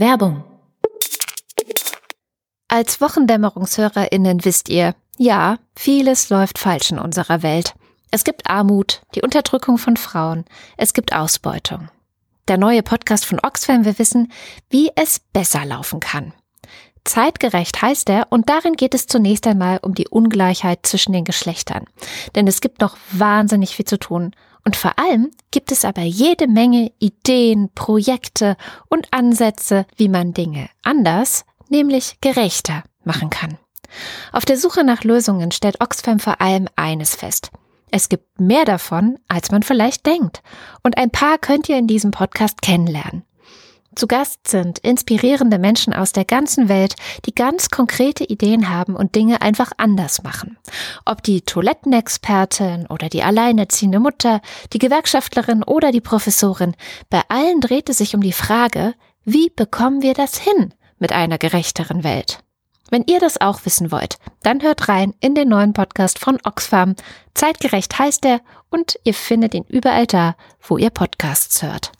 Werbung. Als Wochendämmerungshörerinnen wisst ihr, ja, vieles läuft falsch in unserer Welt. Es gibt Armut, die Unterdrückung von Frauen, es gibt Ausbeutung. Der neue Podcast von Oxfam will wissen, wie es besser laufen kann. Zeitgerecht heißt er und darin geht es zunächst einmal um die Ungleichheit zwischen den Geschlechtern. Denn es gibt noch wahnsinnig viel zu tun. Und vor allem gibt es aber jede Menge Ideen, Projekte und Ansätze, wie man Dinge anders, nämlich gerechter machen kann. Auf der Suche nach Lösungen stellt Oxfam vor allem eines fest. Es gibt mehr davon, als man vielleicht denkt. Und ein paar könnt ihr in diesem Podcast kennenlernen. Zu Gast sind inspirierende Menschen aus der ganzen Welt, die ganz konkrete Ideen haben und Dinge einfach anders machen. Ob die Toilettenexpertin oder die alleinerziehende Mutter, die Gewerkschaftlerin oder die Professorin, bei allen dreht es sich um die Frage, wie bekommen wir das hin mit einer gerechteren Welt? Wenn ihr das auch wissen wollt, dann hört rein in den neuen Podcast von Oxfam. Zeitgerecht heißt er und ihr findet ihn überall da, wo ihr Podcasts hört.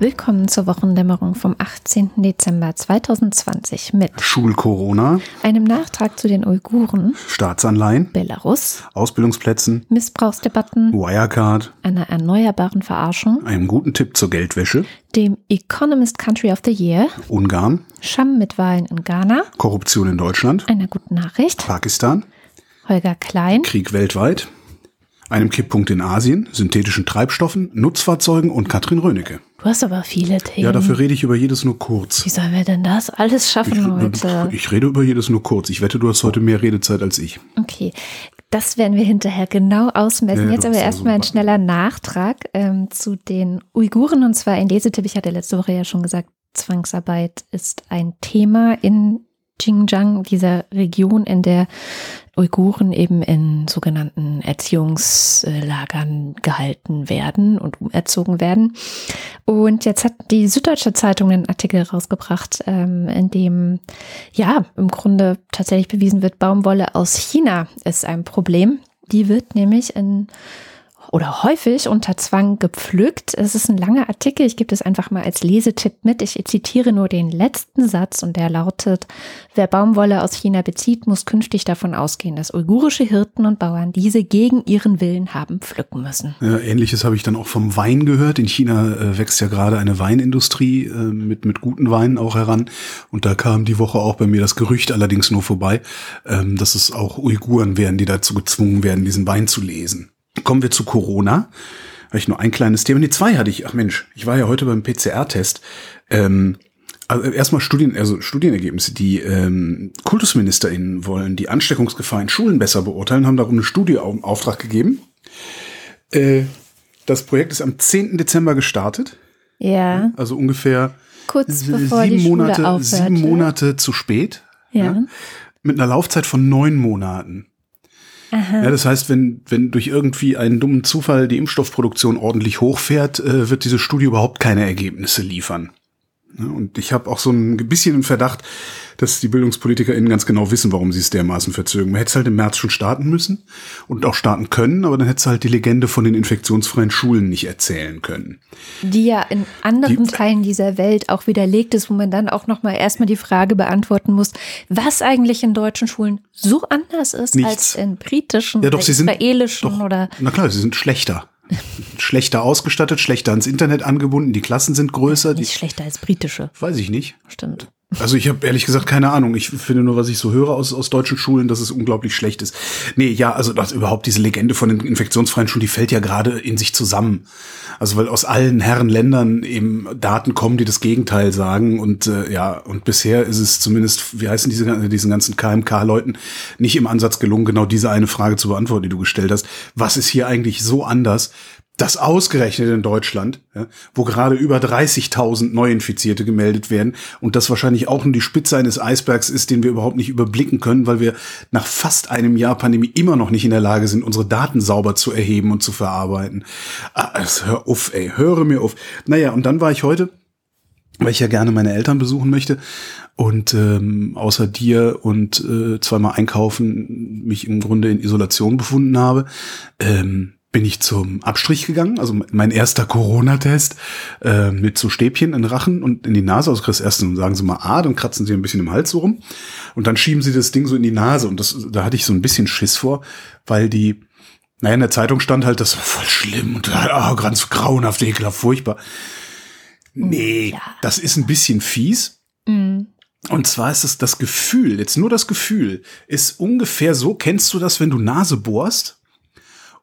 Willkommen zur Wochendämmerung vom 18. Dezember 2020 mit Schul-Corona, einem Nachtrag zu den Uiguren, Staatsanleihen, Belarus, Ausbildungsplätzen, Missbrauchsdebatten, Wirecard, einer erneuerbaren Verarschung, einem guten Tipp zur Geldwäsche, dem Economist Country of the Year, Ungarn, Scham mit Wahlen in Ghana, Korruption in Deutschland, einer guten Nachricht, Pakistan, Holger Klein, Krieg weltweit, einem Kipppunkt in Asien, synthetischen Treibstoffen, Nutzfahrzeugen und Katrin Rönecke. Du hast aber viele Themen. Ja, dafür rede ich über jedes nur kurz. Wie sollen wir denn das alles schaffen heute? Ich rede über jedes nur kurz. Ich wette, du hast heute mehr Redezeit als ich. Okay, das werden wir hinterher genau ausmessen. Ja, Jetzt aber ja erstmal ein schneller Nachtrag ähm, zu den Uiguren und zwar ein Lesetipp. Ich hatte letzte Woche ja schon gesagt, Zwangsarbeit ist ein Thema in Xinjiang, dieser Region, in der Uiguren eben in sogenannten Erziehungslagern gehalten werden und umerzogen werden. Und jetzt hat die Süddeutsche Zeitung einen Artikel rausgebracht, ähm, in dem ja im Grunde tatsächlich bewiesen wird, Baumwolle aus China ist ein Problem. Die wird nämlich in oder häufig unter Zwang gepflückt. Es ist ein langer Artikel, ich gebe das einfach mal als Lesetipp mit. Ich zitiere nur den letzten Satz und der lautet, wer Baumwolle aus China bezieht, muss künftig davon ausgehen, dass uigurische Hirten und Bauern diese gegen ihren Willen haben pflücken müssen. Ja, Ähnliches habe ich dann auch vom Wein gehört. In China äh, wächst ja gerade eine Weinindustrie äh, mit, mit guten Weinen auch heran. Und da kam die Woche auch bei mir das Gerücht allerdings nur vorbei, ähm, dass es auch Uiguren wären, die dazu gezwungen werden, diesen Wein zu lesen. Kommen wir zu Corona. Habe ich nur ein kleines Thema. Nee, zwei hatte ich. Ach Mensch, ich war ja heute beim PCR-Test. Ähm, also erstmal Studien, also Studienergebnisse. Die ähm, KultusministerInnen wollen die Ansteckungsgefahr in Schulen besser beurteilen, haben darum eine Studie auf Auftrag gegeben. Äh, das Projekt ist am 10. Dezember gestartet, Ja, also ungefähr kurz bevor die sieben Schule Monate, sieben Monate zu spät. Ja. Mit einer Laufzeit von neun Monaten. Ja, das heißt, wenn, wenn durch irgendwie einen dummen Zufall die Impfstoffproduktion ordentlich hochfährt, äh, wird diese Studie überhaupt keine Ergebnisse liefern. Und ich habe auch so ein bisschen im Verdacht, dass die BildungspolitikerInnen ganz genau wissen, warum sie es dermaßen verzögern. Man hätte es halt im März schon starten müssen und auch starten können, aber dann hätte es halt die Legende von den infektionsfreien Schulen nicht erzählen können. die ja in anderen Die- Teilen dieser Welt auch widerlegt ist, wo man dann auch nochmal erstmal die Frage beantworten muss, was eigentlich in deutschen Schulen so anders ist Nichts. als in britischen Ja, doch, oder sie sind israelischen doch, oder Na klar, sie sind schlechter. schlechter ausgestattet, schlechter ans Internet angebunden, die Klassen sind größer, nicht schlechter als britische. weiß ich nicht. Stimmt. Also ich habe ehrlich gesagt keine Ahnung. Ich finde nur, was ich so höre aus, aus deutschen Schulen, dass es unglaublich schlecht ist. Nee, ja, also das, überhaupt diese Legende von den infektionsfreien Schulen, die fällt ja gerade in sich zusammen. Also weil aus allen Herren Ländern eben Daten kommen, die das Gegenteil sagen. Und äh, ja, und bisher ist es zumindest, wie heißen diese diesen ganzen KMK-Leuten, nicht im Ansatz gelungen, genau diese eine Frage zu beantworten, die du gestellt hast. Was ist hier eigentlich so anders, Das ausgerechnet in Deutschland, ja, wo gerade über 30.000 Neuinfizierte gemeldet werden und das wahrscheinlich auch nur die Spitze eines Eisbergs ist, den wir überhaupt nicht überblicken können, weil wir nach fast einem Jahr Pandemie immer noch nicht in der Lage sind, unsere Daten sauber zu erheben und zu verarbeiten. Ah, also hör auf, ey, höre mir auf. Naja, und dann war ich heute, weil ich ja gerne meine Eltern besuchen möchte und ähm, außer dir und äh, zweimal einkaufen mich im Grunde in Isolation befunden habe. Ähm, bin ich zum Abstrich gegangen, also mein erster Corona-Test äh, mit so Stäbchen in den Rachen und in die Nase. Also kriegst erst und sagen sie mal ah, dann kratzen sie ein bisschen im Hals so rum und dann schieben sie das Ding so in die Nase und das, da hatte ich so ein bisschen Schiss vor, weil die, naja, in der Zeitung stand halt, das war voll schlimm und oh, ganz grauenhaft, ekelhaft, furchtbar. Nee, ja. das ist ein bisschen fies. Mhm. Und zwar ist es das Gefühl, jetzt nur das Gefühl, ist ungefähr so, kennst du das, wenn du Nase bohrst?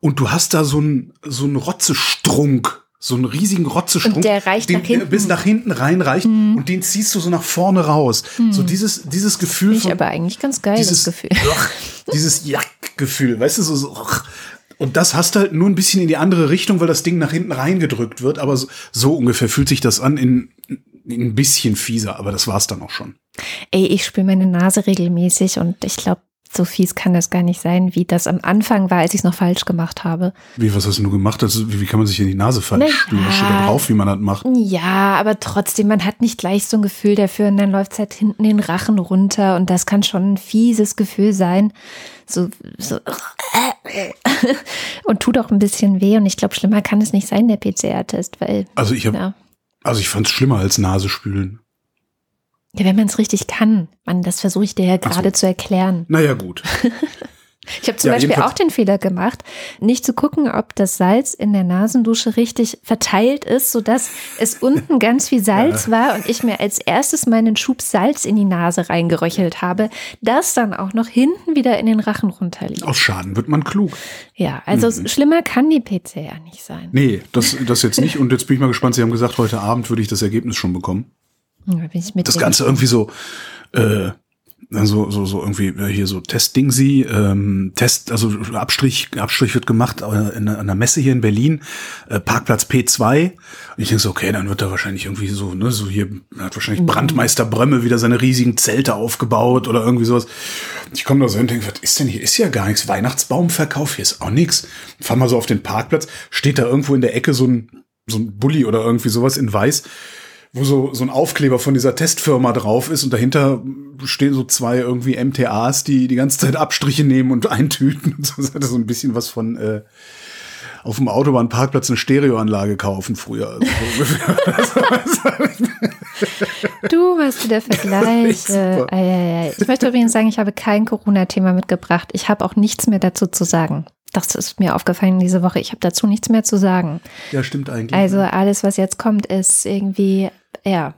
Und du hast da so einen so einen Rotzestrunk, so einen riesigen Rotzestrunk, und der reicht den, nach hinten. bis nach hinten reinreicht mhm. und den ziehst du so nach vorne raus. Mhm. So dieses dieses Gefühl ich aber eigentlich ganz geil dieses Gefühl. Ach, dieses Jack-Gefühl, weißt du so, so ach. und das hast du halt nur ein bisschen in die andere Richtung, weil das Ding nach hinten reingedrückt wird. Aber so, so ungefähr fühlt sich das an in, in ein bisschen fieser, aber das war's dann auch schon. Ey, ich spüre meine Nase regelmäßig und ich glaube, so fies kann das gar nicht sein, wie das am Anfang war, als ich es noch falsch gemacht habe. Wie, was hast du gemacht? Also, wie, wie kann man sich in die Nase spülen? Das steht da drauf, wie man das macht. Ja, aber trotzdem, man hat nicht gleich so ein Gefühl dafür und dann läuft es halt hinten den Rachen runter und das kann schon ein fieses Gefühl sein. So, so und tut auch ein bisschen weh und ich glaube, schlimmer kann es nicht sein, der PCR-Test, weil. Also ich habe, ja. also ich fand es schlimmer als Nase spülen. Ja, wenn man es richtig kann. Man, das versuche ich dir ja gerade so. zu erklären. Naja, gut. ich habe zum ja, Beispiel auch den Fehler gemacht, nicht zu gucken, ob das Salz in der Nasendusche richtig verteilt ist, sodass es unten ganz viel Salz ja. war und ich mir als erstes meinen Schub Salz in die Nase reingeröchelt habe, das dann auch noch hinten wieder in den Rachen runterliegt. Aus Schaden wird man klug. Ja, also mhm. schlimmer kann die PCR nicht sein. Nee, das, das jetzt nicht. Und jetzt bin ich mal gespannt. Sie haben gesagt, heute Abend würde ich das Ergebnis schon bekommen das Ganze irgendwie so, äh, so, so, so irgendwie äh, hier so Testding sie, ähm, Test, also Abstrich, Abstrich wird gemacht äh, in, einer Messe hier in Berlin, äh, Parkplatz P2. Und ich denke so, okay, dann wird da wahrscheinlich irgendwie so, ne, so hier hat wahrscheinlich Brandmeister Brömme wieder seine riesigen Zelte aufgebaut oder irgendwie sowas. Ich komme da so hin und denke, was ist denn hier? Ist ja gar nichts. Weihnachtsbaumverkauf, hier ist auch nichts. Fahr mal so auf den Parkplatz, steht da irgendwo in der Ecke so ein, so ein Bulli oder irgendwie sowas in weiß wo so, so ein Aufkleber von dieser Testfirma drauf ist und dahinter stehen so zwei irgendwie MTAs, die die ganze Zeit Abstriche nehmen und eintüten. Und so, das hatte so ein bisschen was von äh, auf dem Autobahnparkplatz eine Stereoanlage kaufen früher. Also du, was du der Vergleich. Ich möchte übrigens sagen, ich habe kein Corona-Thema mitgebracht. Ich habe auch nichts mehr dazu zu sagen. Das ist mir aufgefallen diese Woche. Ich habe dazu nichts mehr zu sagen. Ja, stimmt eigentlich. Also alles, was jetzt kommt, ist irgendwie ja.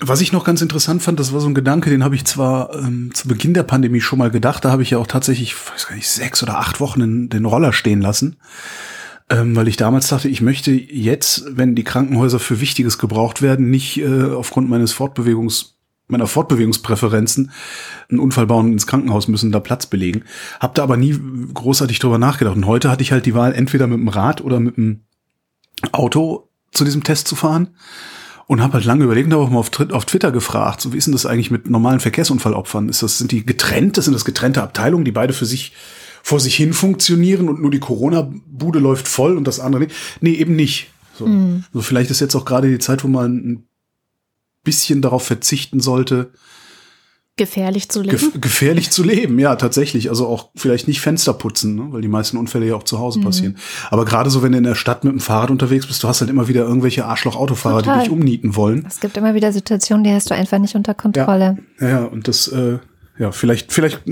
Was ich noch ganz interessant fand, das war so ein Gedanke, den habe ich zwar ähm, zu Beginn der Pandemie schon mal gedacht, da habe ich ja auch tatsächlich, weiß gar nicht, sechs oder acht Wochen in, den Roller stehen lassen, ähm, weil ich damals dachte, ich möchte jetzt, wenn die Krankenhäuser für Wichtiges gebraucht werden, nicht äh, aufgrund meines Fortbewegungs meiner Fortbewegungspräferenzen einen Unfall bauen ins Krankenhaus müssen, da Platz belegen. Hab da aber nie großartig drüber nachgedacht. Und heute hatte ich halt die Wahl, entweder mit dem Rad oder mit dem Auto zu diesem Test zu fahren und habe halt lange überlegt und habe auch mal auf, auf, Twitter gefragt, so wie ist denn das eigentlich mit normalen Verkehrsunfallopfern? Ist das, sind die getrennt, sind das getrennte Abteilungen, die beide für sich vor sich hin funktionieren und nur die Corona-Bude läuft voll und das andere nicht? Nee, eben nicht. So. Mhm. so vielleicht ist jetzt auch gerade die Zeit, wo man ein bisschen darauf verzichten sollte, Gefährlich zu leben. Gef gefährlich zu leben, ja, tatsächlich. Also auch vielleicht nicht Fenster putzen, ne? weil die meisten Unfälle ja auch zu Hause mhm. passieren. Aber gerade so, wenn du in der Stadt mit dem Fahrrad unterwegs bist, du hast halt immer wieder irgendwelche Arschloch-Autofahrer, die dich umnieten wollen. Es gibt immer wieder Situationen, die hast du einfach nicht unter Kontrolle. Ja, ja und das, äh, ja, vielleicht, vielleicht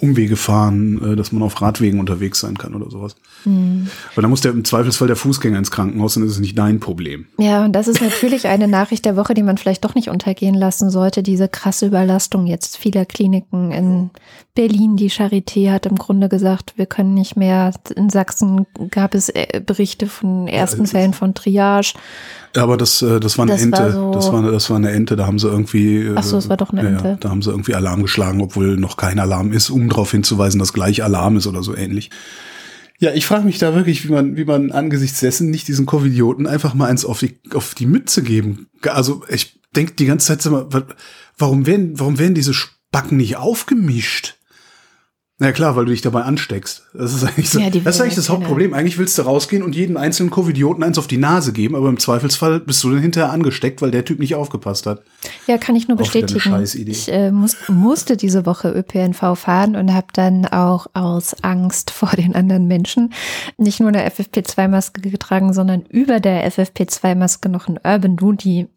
Umwege fahren, äh, dass man auf Radwegen unterwegs sein kann oder sowas. Mhm. Weil dann muss der im Zweifelsfall der Fußgänger ins Krankenhaus, dann ist es nicht dein Problem. Ja, und das ist natürlich eine Nachricht der Woche, die man vielleicht doch nicht untergehen lassen sollte. Diese krasse Überlastung jetzt vieler Kliniken in Berlin. Die Charité hat im Grunde gesagt, wir können nicht mehr. In Sachsen gab es äh, Berichte von ersten ja, Fällen von Triage. Aber das, äh, das war eine das Ente. War so das, war, das war eine Ente. Da haben sie irgendwie. Ach so, es war doch eine Ente. Ja, da haben sie irgendwie Alarm geschlagen, obwohl noch kein Alarm ist, um darauf hinzuweisen, dass gleich Alarm ist oder so ähnlich. Ja, ich frage mich da wirklich, wie man, wie man angesichts dessen nicht diesen Covidioten einfach mal eins auf die, auf die Mütze geben. Also ich denke die ganze Zeit immer, warum werden, warum werden diese Spacken nicht aufgemischt? Na ja, klar, weil du dich dabei ansteckst. Das ist eigentlich, so, ja, das, ist eigentlich das Hauptproblem. Eigentlich willst du rausgehen und jeden einzelnen Covidioten eins auf die Nase geben, aber im Zweifelsfall bist du dann hinterher angesteckt, weil der Typ nicht aufgepasst hat. Ja, kann ich nur bestätigen. Ich äh, muss, musste diese Woche ÖPNV fahren und habe dann auch aus Angst vor den anderen Menschen nicht nur eine FFP2-Maske getragen, sondern über der FFP2-Maske noch ein Urban Duty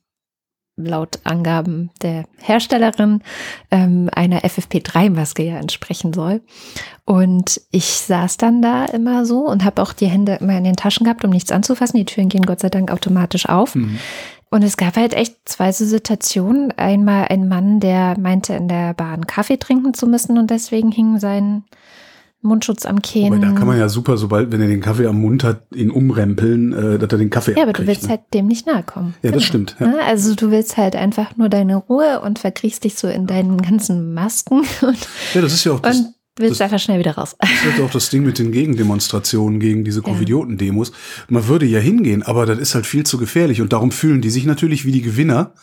laut Angaben der Herstellerin ähm, einer FFP3-Maske ja entsprechen soll. Und ich saß dann da immer so und habe auch die Hände immer in den Taschen gehabt, um nichts anzufassen. Die Türen gehen Gott sei Dank automatisch auf. Mhm. Und es gab halt echt zwei so Situationen. Einmal ein Mann, der meinte, in der Bahn Kaffee trinken zu müssen und deswegen hing sein Mundschutz am Kinn. Aber da kann man ja super, sobald, wenn er den Kaffee am Mund hat, ihn umrempeln, äh, dass er den Kaffee Ja, aber du willst ne? halt dem nicht nahe kommen. Ja, genau. das stimmt. Ja. Ne? Also du willst halt einfach nur deine Ruhe und verkriechst dich so in deinen ganzen Masken. Und, ja, das ist ja auch das, und willst das, einfach schnell wieder raus. Das ist auch das Ding mit den Gegendemonstrationen gegen diese Covidioten-Demos. Man würde ja hingehen, aber das ist halt viel zu gefährlich und darum fühlen die sich natürlich wie die Gewinner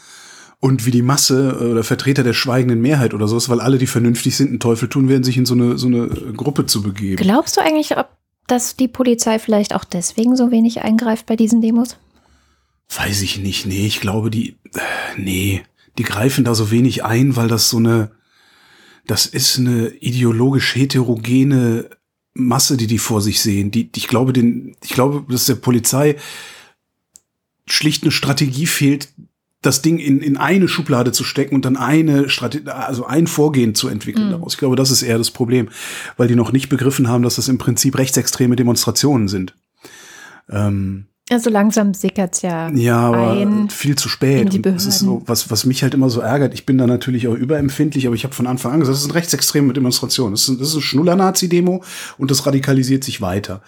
und wie die Masse äh, oder Vertreter der schweigenden Mehrheit oder sowas, weil alle, die vernünftig sind, einen Teufel tun werden, sich in so eine, so eine Gruppe zu begeben. Glaubst du eigentlich, ob, dass die Polizei vielleicht auch deswegen so wenig eingreift bei diesen Demos? Weiß ich nicht. Nee, ich glaube, die, äh, nee, die greifen da so wenig ein, weil das so eine, das ist eine ideologisch heterogene Masse, die die vor sich sehen. Die, ich glaube, den, ich glaube, dass der Polizei schlicht eine Strategie fehlt, das Ding in, in eine Schublade zu stecken und dann eine Strategie, also ein Vorgehen zu entwickeln mhm. daraus. Ich glaube, das ist eher das Problem, weil die noch nicht begriffen haben, dass das im Prinzip rechtsextreme Demonstrationen sind. Ähm, also langsam sickert's ja. Ja, aber viel zu spät. Und das ist so, was, was mich halt immer so ärgert. Ich bin da natürlich auch überempfindlich, aber ich habe von Anfang an gesagt, das sind rechtsextreme Demonstrationen. Das ist, das ist eine Schnuller-Nazi-Demo und das radikalisiert sich weiter.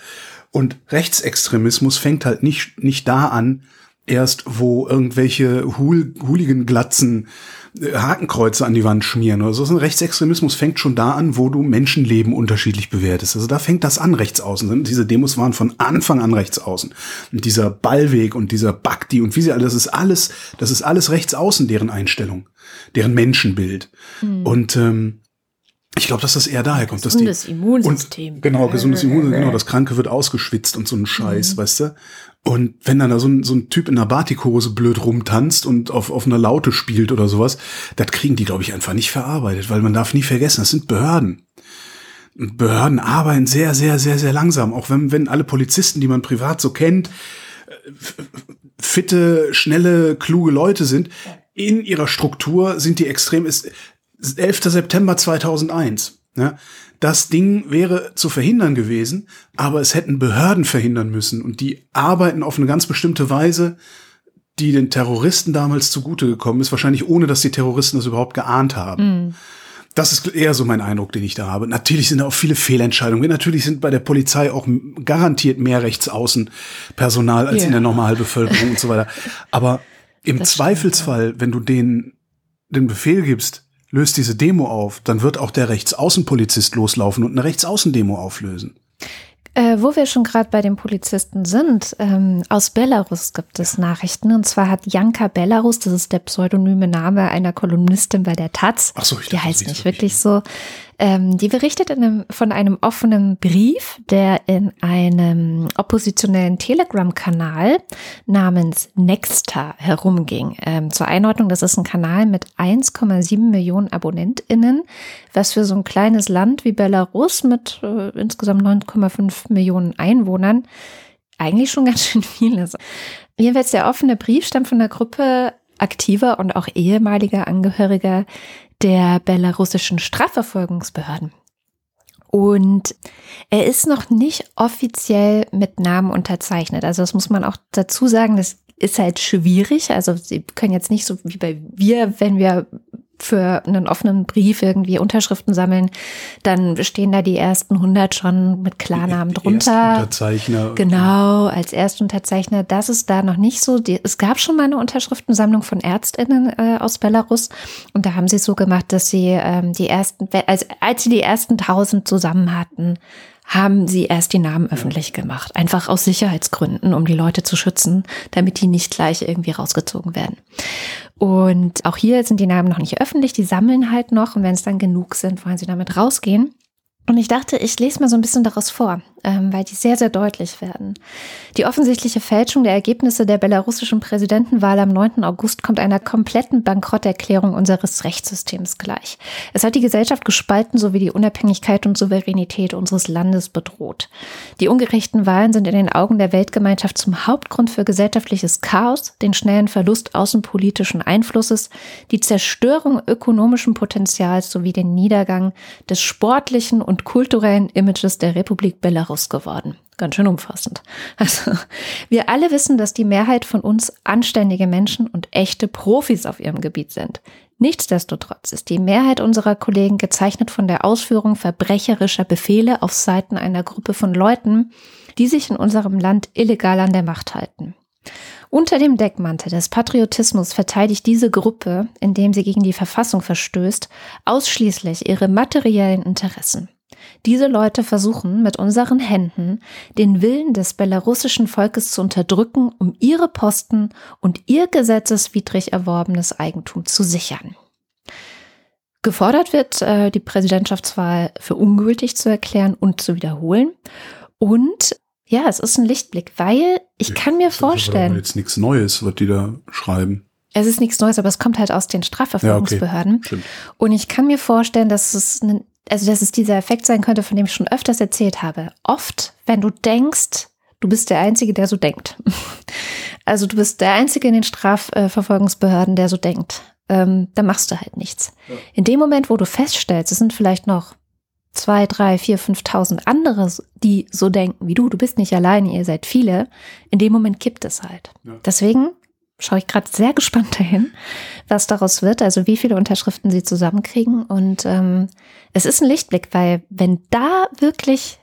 Und Rechtsextremismus fängt halt nicht, nicht da an, erst, wo irgendwelche Hool Hooligan-Glatzen äh, Hakenkreuze an die Wand schmieren oder so. So ein Rechtsextremismus fängt schon da an, wo du Menschenleben unterschiedlich bewertest. Also da fängt das an, rechts außen. Diese Demos waren von Anfang an rechts außen. Und dieser Ballweg und dieser Bakti und wie sie alle, das ist alles, das ist alles rechts außen, deren Einstellung, deren Menschenbild. Mhm. Und ähm, ich glaube, dass das eher daher kommt. Gesundes dass die, Immunsystem. Und, genau, gesundes Immunsystem, genau, das Kranke wird ausgeschwitzt und so ein Scheiß, mhm. weißt du? Und wenn dann da so ein, so ein Typ in einer Batikhose blöd rumtanzt und auf, auf einer Laute spielt oder sowas, das kriegen die, glaube ich, einfach nicht verarbeitet, weil man darf nie vergessen, das sind Behörden. Und Behörden arbeiten sehr, sehr, sehr, sehr langsam. Auch wenn, wenn alle Polizisten, die man privat so kennt, fitte, schnelle, kluge Leute sind, in ihrer Struktur sind die extrem, ist 11. September 2001. Ne? Das Ding wäre zu verhindern gewesen, aber es hätten Behörden verhindern müssen und die arbeiten auf eine ganz bestimmte Weise, die den Terroristen damals zugute gekommen ist, wahrscheinlich ohne, dass die Terroristen das überhaupt geahnt haben. Mm. Das ist eher so mein Eindruck, den ich da habe. Natürlich sind da auch viele Fehlentscheidungen. Natürlich sind bei der Polizei auch garantiert mehr Rechtsaußenpersonal als yeah. in der Normalbevölkerung und so weiter. Aber im das Zweifelsfall, stimmt, ja. wenn du denen den Befehl gibst, löst diese Demo auf, dann wird auch der Rechtsaußenpolizist loslaufen und eine Rechtsaußendemo auflösen. Äh, wo wir schon gerade bei den Polizisten sind, ähm, aus Belarus gibt es Nachrichten. Und zwar hat Janka Belarus, das ist der pseudonyme Name einer Kolumnistin bei der Taz, Ach so, ich die heißt nicht wirklich so, ähm, die berichtet einem, von einem offenen Brief, der in einem oppositionellen Telegram-Kanal namens Nexta herumging. Ähm, zur Einordnung, das ist ein Kanal mit 1,7 Millionen AbonnentInnen, was für so ein kleines Land wie Belarus mit äh, insgesamt 9,5 Millionen Einwohnern eigentlich schon ganz schön viel ist. Jedenfalls der offene Brief stammt von der Gruppe aktiver und auch ehemaliger Angehöriger der belarussischen Strafverfolgungsbehörden. Und er ist noch nicht offiziell mit Namen unterzeichnet. Also das muss man auch dazu sagen, das ist halt schwierig. Also sie können jetzt nicht so wie bei wir, wenn wir für einen offenen Brief irgendwie Unterschriften sammeln, dann stehen da die ersten 100 schon mit Klarnamen drunter. Erstunterzeichner. Genau, als Erstunterzeichner. Das ist da noch nicht so. es gab schon mal eine Unterschriftensammlung von ÄrztInnen äh, aus Belarus und da haben sie so gemacht, dass sie ähm, die ersten, als, als sie die ersten 1000 zusammen hatten, haben sie erst die Namen öffentlich gemacht. Einfach aus Sicherheitsgründen, um die Leute zu schützen, damit die nicht gleich irgendwie rausgezogen werden. Und auch hier sind die Namen noch nicht öffentlich, die sammeln halt noch und wenn es dann genug sind, wollen sie damit rausgehen. Und ich dachte, ich lese mal so ein bisschen daraus vor, ähm, weil die sehr, sehr deutlich werden. Die offensichtliche Fälschung der Ergebnisse der belarussischen Präsidentenwahl am 9. August kommt einer kompletten Bankrotterklärung unseres Rechtssystems gleich. Es hat die Gesellschaft gespalten sowie die Unabhängigkeit und Souveränität unseres Landes bedroht. Die ungerechten Wahlen sind in den Augen der Weltgemeinschaft zum Hauptgrund für gesellschaftliches Chaos, den schnellen Verlust außenpolitischen Einflusses, die Zerstörung ökonomischen Potenzials sowie den Niedergang des sportlichen und und kulturellen Images der Republik Belarus geworden. Ganz schön umfassend. Also, wir alle wissen, dass die Mehrheit von uns anständige Menschen und echte Profis auf ihrem Gebiet sind. Nichtsdestotrotz ist die Mehrheit unserer Kollegen gezeichnet von der Ausführung verbrecherischer Befehle auf Seiten einer Gruppe von Leuten, die sich in unserem Land illegal an der Macht halten. Unter dem Deckmantel des Patriotismus verteidigt diese Gruppe, indem sie gegen die Verfassung verstößt, ausschließlich ihre materiellen Interessen. Diese Leute versuchen mit unseren Händen den Willen des belarussischen Volkes zu unterdrücken, um ihre Posten und ihr gesetzeswidrig erworbenes Eigentum zu sichern. Gefordert wird, äh, die Präsidentschaftswahl für ungültig zu erklären und zu wiederholen. Und ja, es ist ein Lichtblick, weil ich kann mir vorstellen. Das ist jetzt nichts Neues, was die da schreiben. Es ist nichts Neues, aber es kommt halt aus den Strafverfolgungsbehörden. Ja, okay. Und ich kann mir vorstellen, dass es ein also dass es dieser Effekt sein könnte, von dem ich schon öfters erzählt habe. Oft, wenn du denkst, du bist der Einzige, der so denkt. Also du bist der Einzige in den Strafverfolgungsbehörden, der so denkt. Ähm, dann machst du halt nichts. Ja. In dem Moment, wo du feststellst, es sind vielleicht noch zwei, drei, vier, fünftausend andere, die so denken wie du, du bist nicht alleine, ihr seid viele, in dem Moment kippt es halt. Ja. Deswegen schaue ich gerade sehr gespannt dahin, was daraus wird, also wie viele Unterschriften sie zusammenkriegen. Und ähm, es ist ein Lichtblick, weil wenn da wirklich,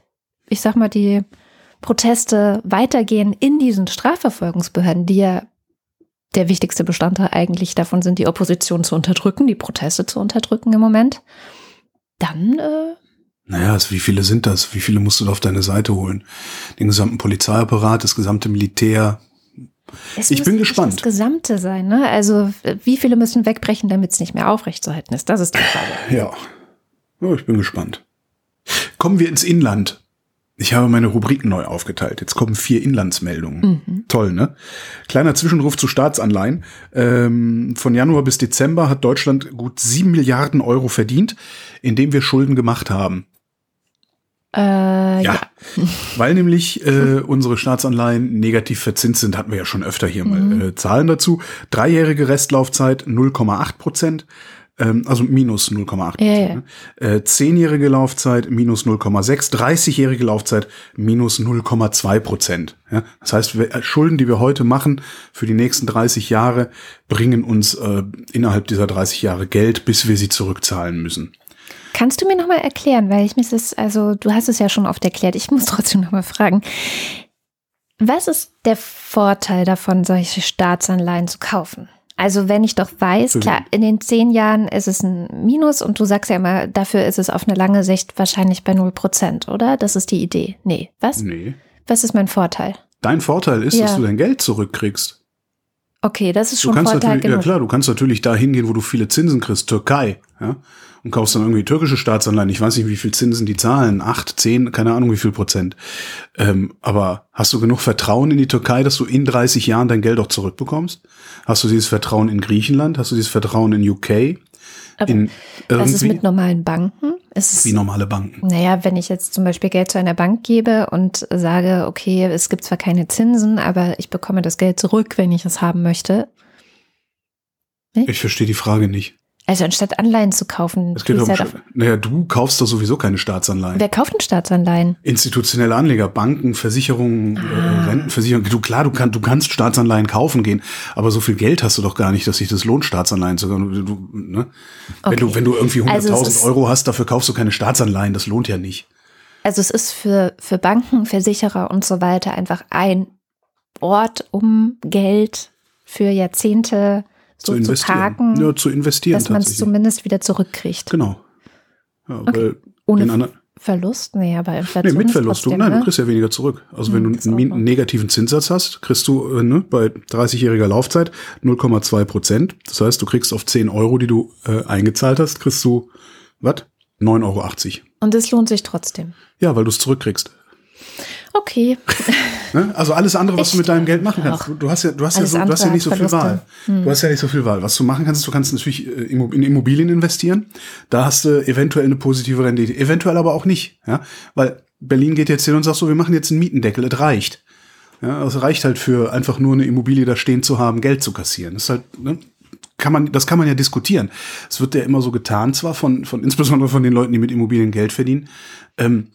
ich sag mal, die Proteste weitergehen in diesen Strafverfolgungsbehörden, die ja der wichtigste Bestandteil eigentlich davon sind, die Opposition zu unterdrücken, die Proteste zu unterdrücken im Moment, dann äh, naja, also wie viele sind das? Wie viele musst du da auf deine Seite holen? Den gesamten Polizeiapparat, das gesamte Militär, es ich bin gespannt. Das Gesamte sein, ne? Also wie viele müssen wegbrechen, damit es nicht mehr aufrechtzuerhalten ist? Das ist die Frage. Ja. ja, ich bin gespannt. Kommen wir ins Inland. Ich habe meine Rubriken neu aufgeteilt. Jetzt kommen vier Inlandsmeldungen. Mhm. Toll, ne? Kleiner Zwischenruf zu Staatsanleihen. Ähm, von Januar bis Dezember hat Deutschland gut sieben Milliarden Euro verdient, indem wir Schulden gemacht haben. Äh, ja. ja. Weil nämlich äh, unsere Staatsanleihen negativ verzinst sind, hatten wir ja schon öfter hier mhm. mal äh, Zahlen dazu. Dreijährige Restlaufzeit 0,8 Prozent, ähm, also minus 0,8 ja, ja. Ne? Äh, zehnjährige Laufzeit minus 0,6, 30-jährige Laufzeit minus 0,2 Prozent. Ja? Das heißt, wir, äh, Schulden, die wir heute machen für die nächsten 30 Jahre, bringen uns äh, innerhalb dieser 30 Jahre Geld, bis wir sie zurückzahlen müssen. Kannst du mir nochmal erklären, weil ich mir das, also du hast es ja schon oft erklärt, ich muss trotzdem nochmal fragen. Was ist der Vorteil davon, solche Staatsanleihen zu kaufen? Also wenn ich doch weiß, klar, in den zehn Jahren ist es ein Minus und du sagst ja immer, dafür ist es auf eine lange Sicht wahrscheinlich bei null Prozent, oder? Das ist die Idee. Nee, was? Nee. Was ist mein Vorteil? Dein Vorteil ist, ja. dass du dein Geld zurückkriegst. Okay, das ist schon Vorteil genug. Ja klar, du kannst natürlich da hingehen, wo du viele Zinsen kriegst, Türkei, ja, und kaufst dann irgendwie türkische Staatsanleihen. Ich weiß nicht, wie viel Zinsen die zahlen, acht, zehn, keine Ahnung, wie viel Prozent. Ähm, aber hast du genug Vertrauen in die Türkei, dass du in 30 Jahren dein Geld auch zurückbekommst? Hast du dieses Vertrauen in Griechenland? Hast du dieses Vertrauen in UK? Aber in was ist mit normalen Banken? Ist Wie normale Banken. Naja, wenn ich jetzt zum Beispiel Geld zu einer Bank gebe und sage, okay, es gibt zwar keine Zinsen, aber ich bekomme das Geld zurück, wenn ich es haben möchte. Nee? Ich verstehe die Frage nicht. Also anstatt Anleihen zu kaufen. Es geht um, ja naja, du kaufst doch sowieso keine Staatsanleihen. Wer kauft denn Staatsanleihen? Institutionelle Anleger, Banken, Versicherungen, äh, ah. Rentenversicherungen. Du klar, du, kann, du kannst Staatsanleihen kaufen gehen, aber so viel Geld hast du doch gar nicht, dass sich das lohnt, Staatsanleihen zu kaufen. Du, ne? okay. wenn, du, wenn du irgendwie 100.000 also Euro hast, dafür kaufst du keine Staatsanleihen, das lohnt ja nicht. Also es ist für, für Banken, Versicherer und so weiter einfach ein Ort, um Geld für Jahrzehnte zu, zu parken, ja, zu investieren, dass man es zumindest wieder zurückkriegt. Genau. Ja, okay. Ohne Verlust? Nee, aber Inflation Nee, mit Verlust. trotzdem, du, nein, ne? du kriegst ja weniger zurück. Also wenn Hm, du einen, wahr. einen negativen Zinssatz hast, kriegst du äh, ne, bei 30-jähriger Laufzeit 0,2 Prozent. Das heißt, du kriegst auf 10 Euro, die du äh, eingezahlt hast, kriegst du, was? 9,80 Euro. Und es lohnt sich trotzdem. Ja, weil du es zurückkriegst. Okay. Ne? Also alles andere, was du Echt? mit deinem Geld machen kannst. Du, du hast ja, du hast ja, so, du hast ja nicht so viel Verluste. Hm. Wahl. Du hast ja nicht so viel Wahl. Was du machen kannst, du kannst natürlich äh, in Immobilien investieren. Da hast du eventuell eine positive Rendite, eventuell aber auch nicht, ja, weil Berlin geht jetzt hin und sagt so, wir machen jetzt einen Mietendeckel, es reicht. Ja, es reicht halt für einfach nur eine Immobilie da stehen zu haben, Geld zu kassieren. Das ist halt, ne, kann man, das kann man ja diskutieren. Es wird ja immer so getan, zwar von, von insbesondere von den Leuten, die mit Immobilien Geld verdienen. Ähm,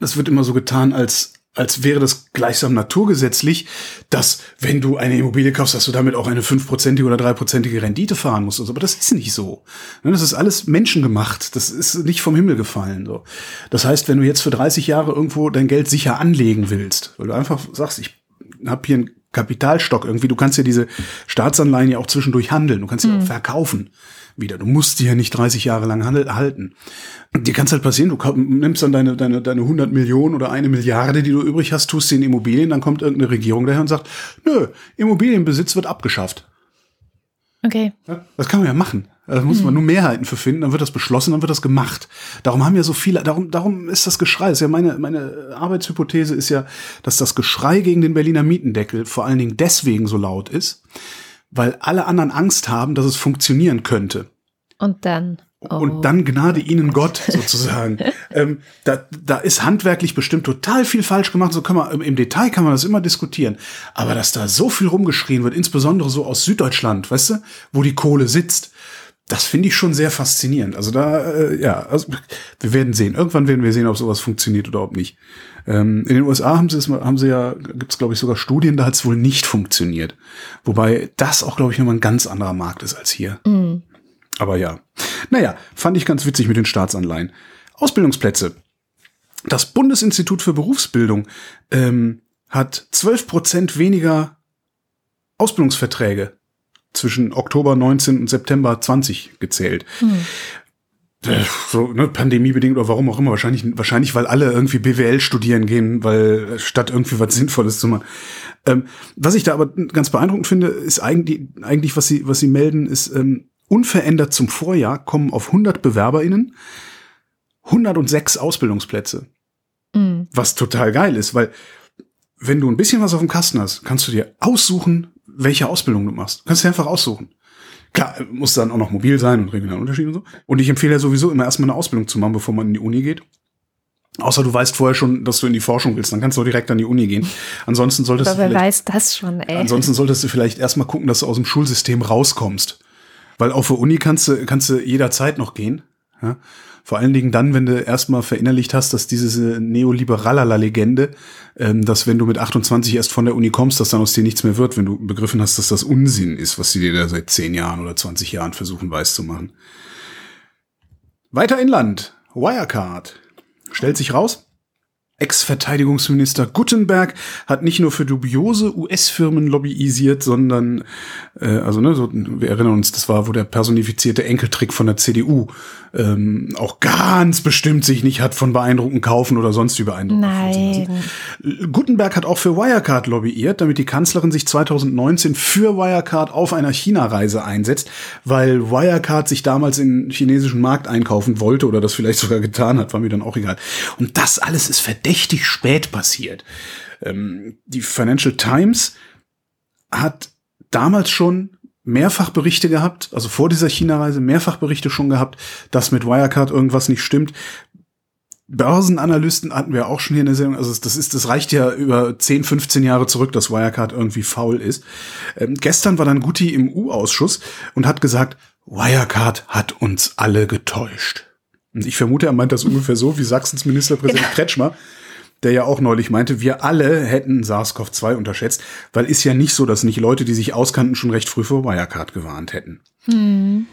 das wird immer so getan, als als wäre das gleichsam naturgesetzlich, dass wenn du eine Immobilie kaufst, dass du damit auch eine fünfprozentige oder dreiprozentige Rendite fahren musst. Also, aber das ist nicht so. Ne, Das ist alles menschengemacht. Das ist nicht vom Himmel gefallen. So. Das heißt, wenn du jetzt für 30 Jahre irgendwo dein Geld sicher anlegen willst, weil du einfach sagst, ich habe hier einen Kapitalstock irgendwie, du kannst ja diese Staatsanleihen ja auch zwischendurch handeln, du kannst sie auch verkaufen wieder. Du musst die ja nicht 30 Jahre lang halten. Dir kann es halt passieren, du nimmst dann deine, deine, deine 100 Millionen oder eine Milliarde, die du übrig hast, tust sie in Immobilien, dann kommt irgendeine Regierung daher und sagt, nö, Immobilienbesitz wird abgeschafft. Okay. Das kann man ja machen. Da muss man nur Mehrheiten für finden, dann wird das beschlossen, dann wird das gemacht. Darum haben ja so viele, darum, darum ist das Geschrei. Das ist ja meine, meine Arbeitshypothese ist ja, dass das Geschrei gegen den Berliner Mietendeckel vor allen Dingen deswegen so laut ist, weil alle anderen Angst haben, dass es funktionieren könnte. Und dann. Oh. Und dann gnade ihnen Gott sozusagen. ähm, da, da ist handwerklich bestimmt total viel falsch gemacht. So kann man im- Detail kann man das immer diskutieren. Aber dass da so viel rumgeschrien wird, insbesondere so aus Süddeutschland, weißt du, wo die Kohle sitzt, das finde ich schon sehr faszinierend. Also da, äh, ja, also wir werden sehen. Irgendwann werden wir sehen, ob sowas funktioniert oder ob nicht. Ähm, in den USA haben sie es, haben sie ja, gibt es glaube ich sogar Studien, da hat es wohl nicht funktioniert. Wobei das auch glaube ich nochmal ein ganz anderer Markt ist als hier. Mhm. Aber ja. Naja, fand ich ganz witzig mit den Staatsanleihen. Ausbildungsplätze. Das Bundesinstitut für Berufsbildung ähm, hat 12 Prozent weniger Ausbildungsverträge zwischen Oktober 19 und September 20 gezählt. Äh, So, ne, pandemiebedingt oder warum auch immer. Wahrscheinlich, wahrscheinlich, weil alle irgendwie BWL studieren gehen, weil äh, statt irgendwie was Sinnvolles zu machen. Ähm, was ich da aber ganz beeindruckend finde, ist eigentlich, eigentlich was sie, was sie melden, ist ähm, unverändert zum Vorjahr kommen auf 100 BewerberInnen 106 Ausbildungsplätze. Mhm. Was total geil ist, weil wenn du ein bisschen was auf dem Kasten hast, kannst du dir aussuchen, welche Ausbildung du machst. Kannst dir einfach aussuchen. Klar, muss dann auch noch mobil sein und regionalen Unterschied und so. Und ich empfehle ja sowieso immer erstmal eine Ausbildung zu machen, bevor man in die Uni geht. Außer du weißt vorher schon, dass du in die Forschung willst, dann kannst du auch direkt an die Uni gehen. Ansonsten solltest Aber du wer vielleicht, weiß das schon, ey. ansonsten solltest du vielleicht erstmal gucken, dass du aus dem Schulsystem rauskommst. Weil auf der Uni kannst du, kannst du jederzeit noch gehen. Ja? Vor allen Dingen dann, wenn du erstmal verinnerlicht hast, dass diese Neoliberalala-Legende, ähm, dass wenn du mit 28 erst von der Uni kommst, dass dann aus dir nichts mehr wird, wenn du begriffen hast, dass das Unsinn ist, was sie dir da seit 10 Jahren oder 20 Jahren versuchen weiß zu machen. Weiter inland. Wirecard. Stellt sich raus, Ex-Verteidigungsminister Guttenberg hat nicht nur für dubiose US-Firmen lobbyisiert, sondern, äh, also ne, so, wir erinnern uns, das war, wo der personifizierte Enkeltrick von der CDU ähm, auch ganz bestimmt sich nicht hat von beeindruckend kaufen oder sonst wie beeindruckend Nein. Gutenberg hat auch für Wirecard lobbyiert, damit die Kanzlerin sich 2019 für Wirecard auf einer China-Reise einsetzt, weil Wirecard sich damals in chinesischen Markt einkaufen wollte oder das vielleicht sogar getan hat, war mir dann auch egal. Und das alles ist verdächtig spät passiert. Ähm, die Financial Times hat damals schon mehrfach Berichte gehabt, also vor dieser China-Reise mehrfach Berichte schon gehabt, dass mit Wirecard irgendwas nicht stimmt. Börsenanalysten hatten wir auch schon hier in der Sendung. Also das ist, das reicht ja über 10, 15 Jahre zurück, dass Wirecard irgendwie faul ist. Ähm, gestern war dann Guti im U-Ausschuss und hat gesagt, Wirecard hat uns alle getäuscht. Und ich vermute, er meint das ungefähr so wie Sachsens Ministerpräsident Kretschmer, der ja auch neulich meinte, wir alle hätten SARS-CoV-2 unterschätzt, weil ist ja nicht so, dass nicht Leute, die sich auskannten, schon recht früh vor Wirecard gewarnt hätten. Hm.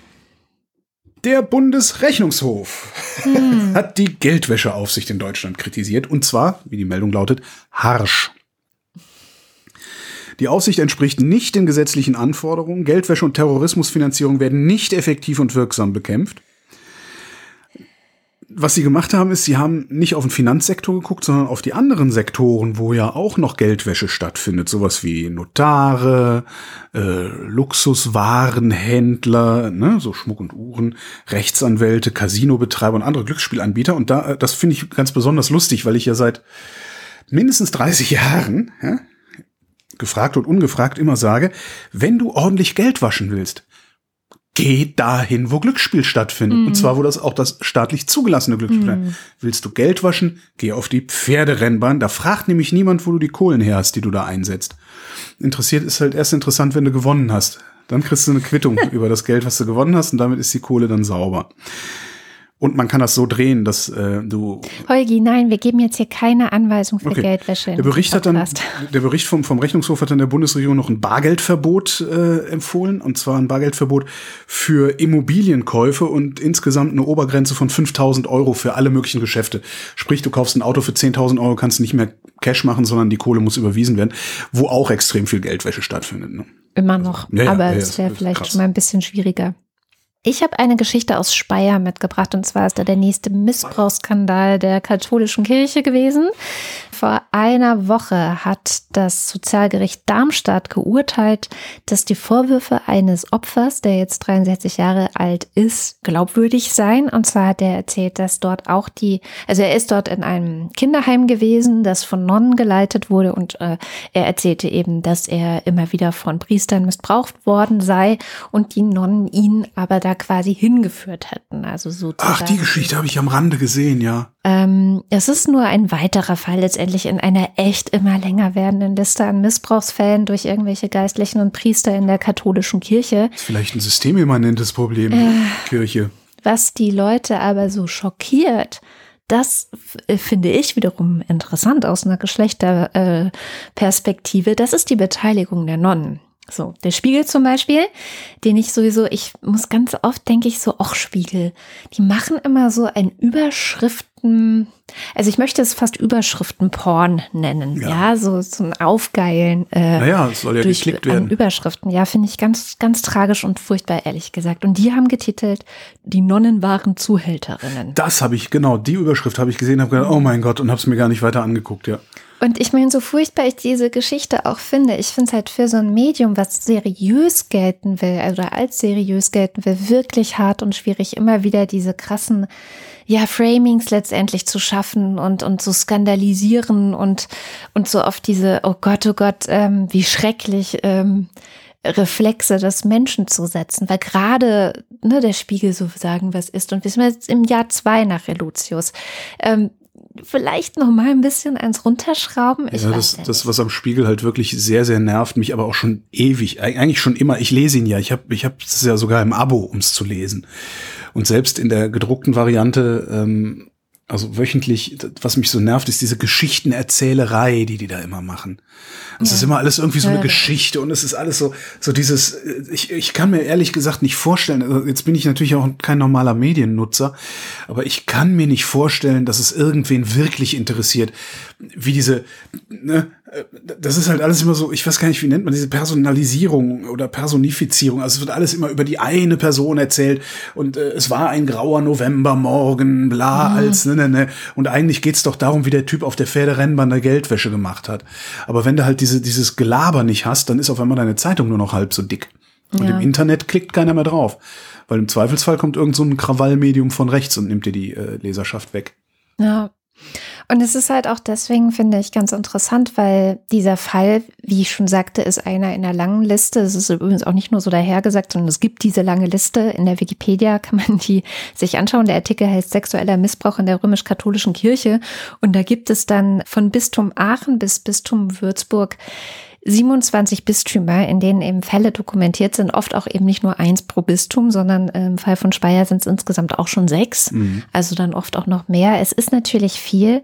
Der Bundesrechnungshof hat die Geldwäscheaufsicht in Deutschland kritisiert und zwar, wie die Meldung lautet, harsch. Die Aufsicht entspricht nicht den gesetzlichen Anforderungen. Geldwäsche und Terrorismusfinanzierung werden nicht effektiv und wirksam bekämpft. Was sie gemacht haben, ist, sie haben nicht auf den Finanzsektor geguckt, sondern auf die anderen Sektoren, wo ja auch noch Geldwäsche stattfindet. Sowas wie Notare, äh, Luxuswarenhändler, ne, so Schmuck und Uhren, Rechtsanwälte, Casinobetreiber und andere Glücksspielanbieter. Und da, das finde ich ganz besonders lustig, weil ich ja seit mindestens 30 Jahren, ja, gefragt und ungefragt immer sage, wenn du ordentlich Geld waschen willst, geh dahin, wo Glücksspiel stattfindet. Mm. Und zwar, wo das auch das staatlich zugelassene Glücksspiel mm. Willst du Geld waschen? Geh auf die Pferderennbahn. Da fragt nämlich niemand, wo du die Kohlen her hast, die du da einsetzt. Interessiert ist halt erst interessant, wenn du gewonnen hast. Dann kriegst du eine Quittung über das Geld, was du gewonnen hast, und damit ist die Kohle dann sauber. Und man kann das so drehen, dass äh, du. Holgi, nein, wir geben jetzt hier keine Anweisung für okay. Geldwäsche. Der Bericht hat dann, der Bericht vom, vom Rechnungshof hat dann der Bundesregierung noch ein Bargeldverbot äh, empfohlen, und zwar ein Bargeldverbot für Immobilienkäufe und insgesamt eine Obergrenze von 5000 Euro für alle möglichen Geschäfte. Sprich, du kaufst ein Auto für 10.000 Euro, kannst nicht mehr Cash machen, sondern die Kohle muss überwiesen werden, wo auch extrem viel Geldwäsche stattfindet. Ne? Immer noch, ja, ja, aber ja, es wäre vielleicht krass. schon mal ein bisschen schwieriger. Ich habe eine Geschichte aus Speyer mitgebracht und zwar ist da der nächste Missbrauchsskandal der katholischen Kirche gewesen. Vor einer Woche hat das Sozialgericht Darmstadt geurteilt, dass die Vorwürfe eines Opfers, der jetzt 63 Jahre alt ist, glaubwürdig seien. Und zwar hat er erzählt, dass dort auch die, also er ist dort in einem Kinderheim gewesen, das von Nonnen geleitet wurde und äh, er erzählte eben, dass er immer wieder von Priestern missbraucht worden sei und die Nonnen ihn aber da quasi hingeführt hätten. Also sozusagen. Ach, die Geschichte habe ich am Rande gesehen, ja. Ähm, es ist nur ein weiterer Fall letztendlich in einer echt immer länger werdenden Liste an Missbrauchsfällen durch irgendwelche Geistlichen und Priester in der katholischen Kirche. Das ist vielleicht ein systemimmanentes Problem, äh, Kirche. Was die Leute aber so schockiert, das finde ich wiederum interessant aus einer Geschlechterperspektive. Äh, das ist die Beteiligung der Nonnen. So, der Spiegel zum Beispiel, den ich sowieso, ich muss ganz oft denke ich so, ach Spiegel, die machen immer so ein Überschriften, also ich möchte es fast Überschriftenporn nennen, ja, ja so, so ein Aufgeilen. Äh, naja, es soll ja durch, geklickt werden. Überschriften, ja, finde ich ganz, ganz tragisch und furchtbar, ehrlich gesagt. Und die haben getitelt, die Nonnen waren Zuhälterinnen. Das habe ich, genau, die Überschrift habe ich gesehen, habe gedacht, oh mein Gott, und habe es mir gar nicht weiter angeguckt, ja. Und ich meine, so furchtbar ich diese Geschichte auch finde, ich finde es halt für so ein Medium, was seriös gelten will oder als seriös gelten will, wirklich hart und schwierig, immer wieder diese krassen, ja, Framings letztendlich zu schaffen und, und zu skandalisieren und, und so auf diese, oh Gott, oh Gott, ähm, wie schrecklich, ähm, Reflexe des Menschen zu setzen, weil gerade ne, der Spiegel so sagen, was ist. Und wir sind jetzt im Jahr zwei nach Reluzius. Ähm, vielleicht noch mal ein bisschen eins runterschrauben. Ich ja, das, das, was am Spiegel halt wirklich sehr, sehr nervt, mich aber auch schon ewig, eigentlich schon immer. Ich lese ihn ja. Ich habe, ich habe es ja sogar im Abo, ums zu lesen. Und selbst in der gedruckten Variante ähm, also wöchentlich, was mich so nervt, ist diese Geschichtenerzählerei, die die da immer machen. Es ja. ist immer alles irgendwie so eine ja, Geschichte und es ist alles so, so dieses, äh, ich, ich kann mir ehrlich gesagt nicht vorstellen, also jetzt bin ich natürlich auch kein normaler Mediennutzer, aber ich kann mir nicht vorstellen, dass es irgendwen wirklich interessiert, wie diese, ne, das ist halt alles immer so, ich weiß gar nicht, wie nennt man diese Personalisierung oder Personifizierung. Also es wird alles immer über die eine Person erzählt und äh, es war ein grauer Novembermorgen, bla, mhm. als, ne, ne, ne. Und eigentlich geht's doch darum, wie der Typ auf der Pferderennbahn der Geldwäsche gemacht hat. Aber wenn du halt diese, dieses Gelaber nicht hast, dann ist auf einmal deine Zeitung nur noch halb so dick. Und ja. im Internet klickt keiner mehr drauf. Weil im Zweifelsfall kommt irgend so ein Krawallmedium von rechts und nimmt dir die äh, Leserschaft weg. Ja, und es ist halt auch deswegen, finde ich, ganz interessant, weil dieser Fall, wie ich schon sagte, ist einer in der langen Liste. Es ist übrigens auch nicht nur so dahergesagt, sondern es gibt diese lange Liste. In der Wikipedia kann man die sich anschauen. Der Artikel heißt Sexueller Missbrauch in der römisch-katholischen Kirche. Und da gibt es dann von Bistum Aachen bis Bistum Würzburg 27 Bistümer, in denen eben Fälle dokumentiert sind, oft auch eben nicht nur eins pro Bistum, sondern im Fall von Speyer sind es insgesamt auch schon sechs, mhm. also dann oft auch noch mehr. Es ist natürlich viel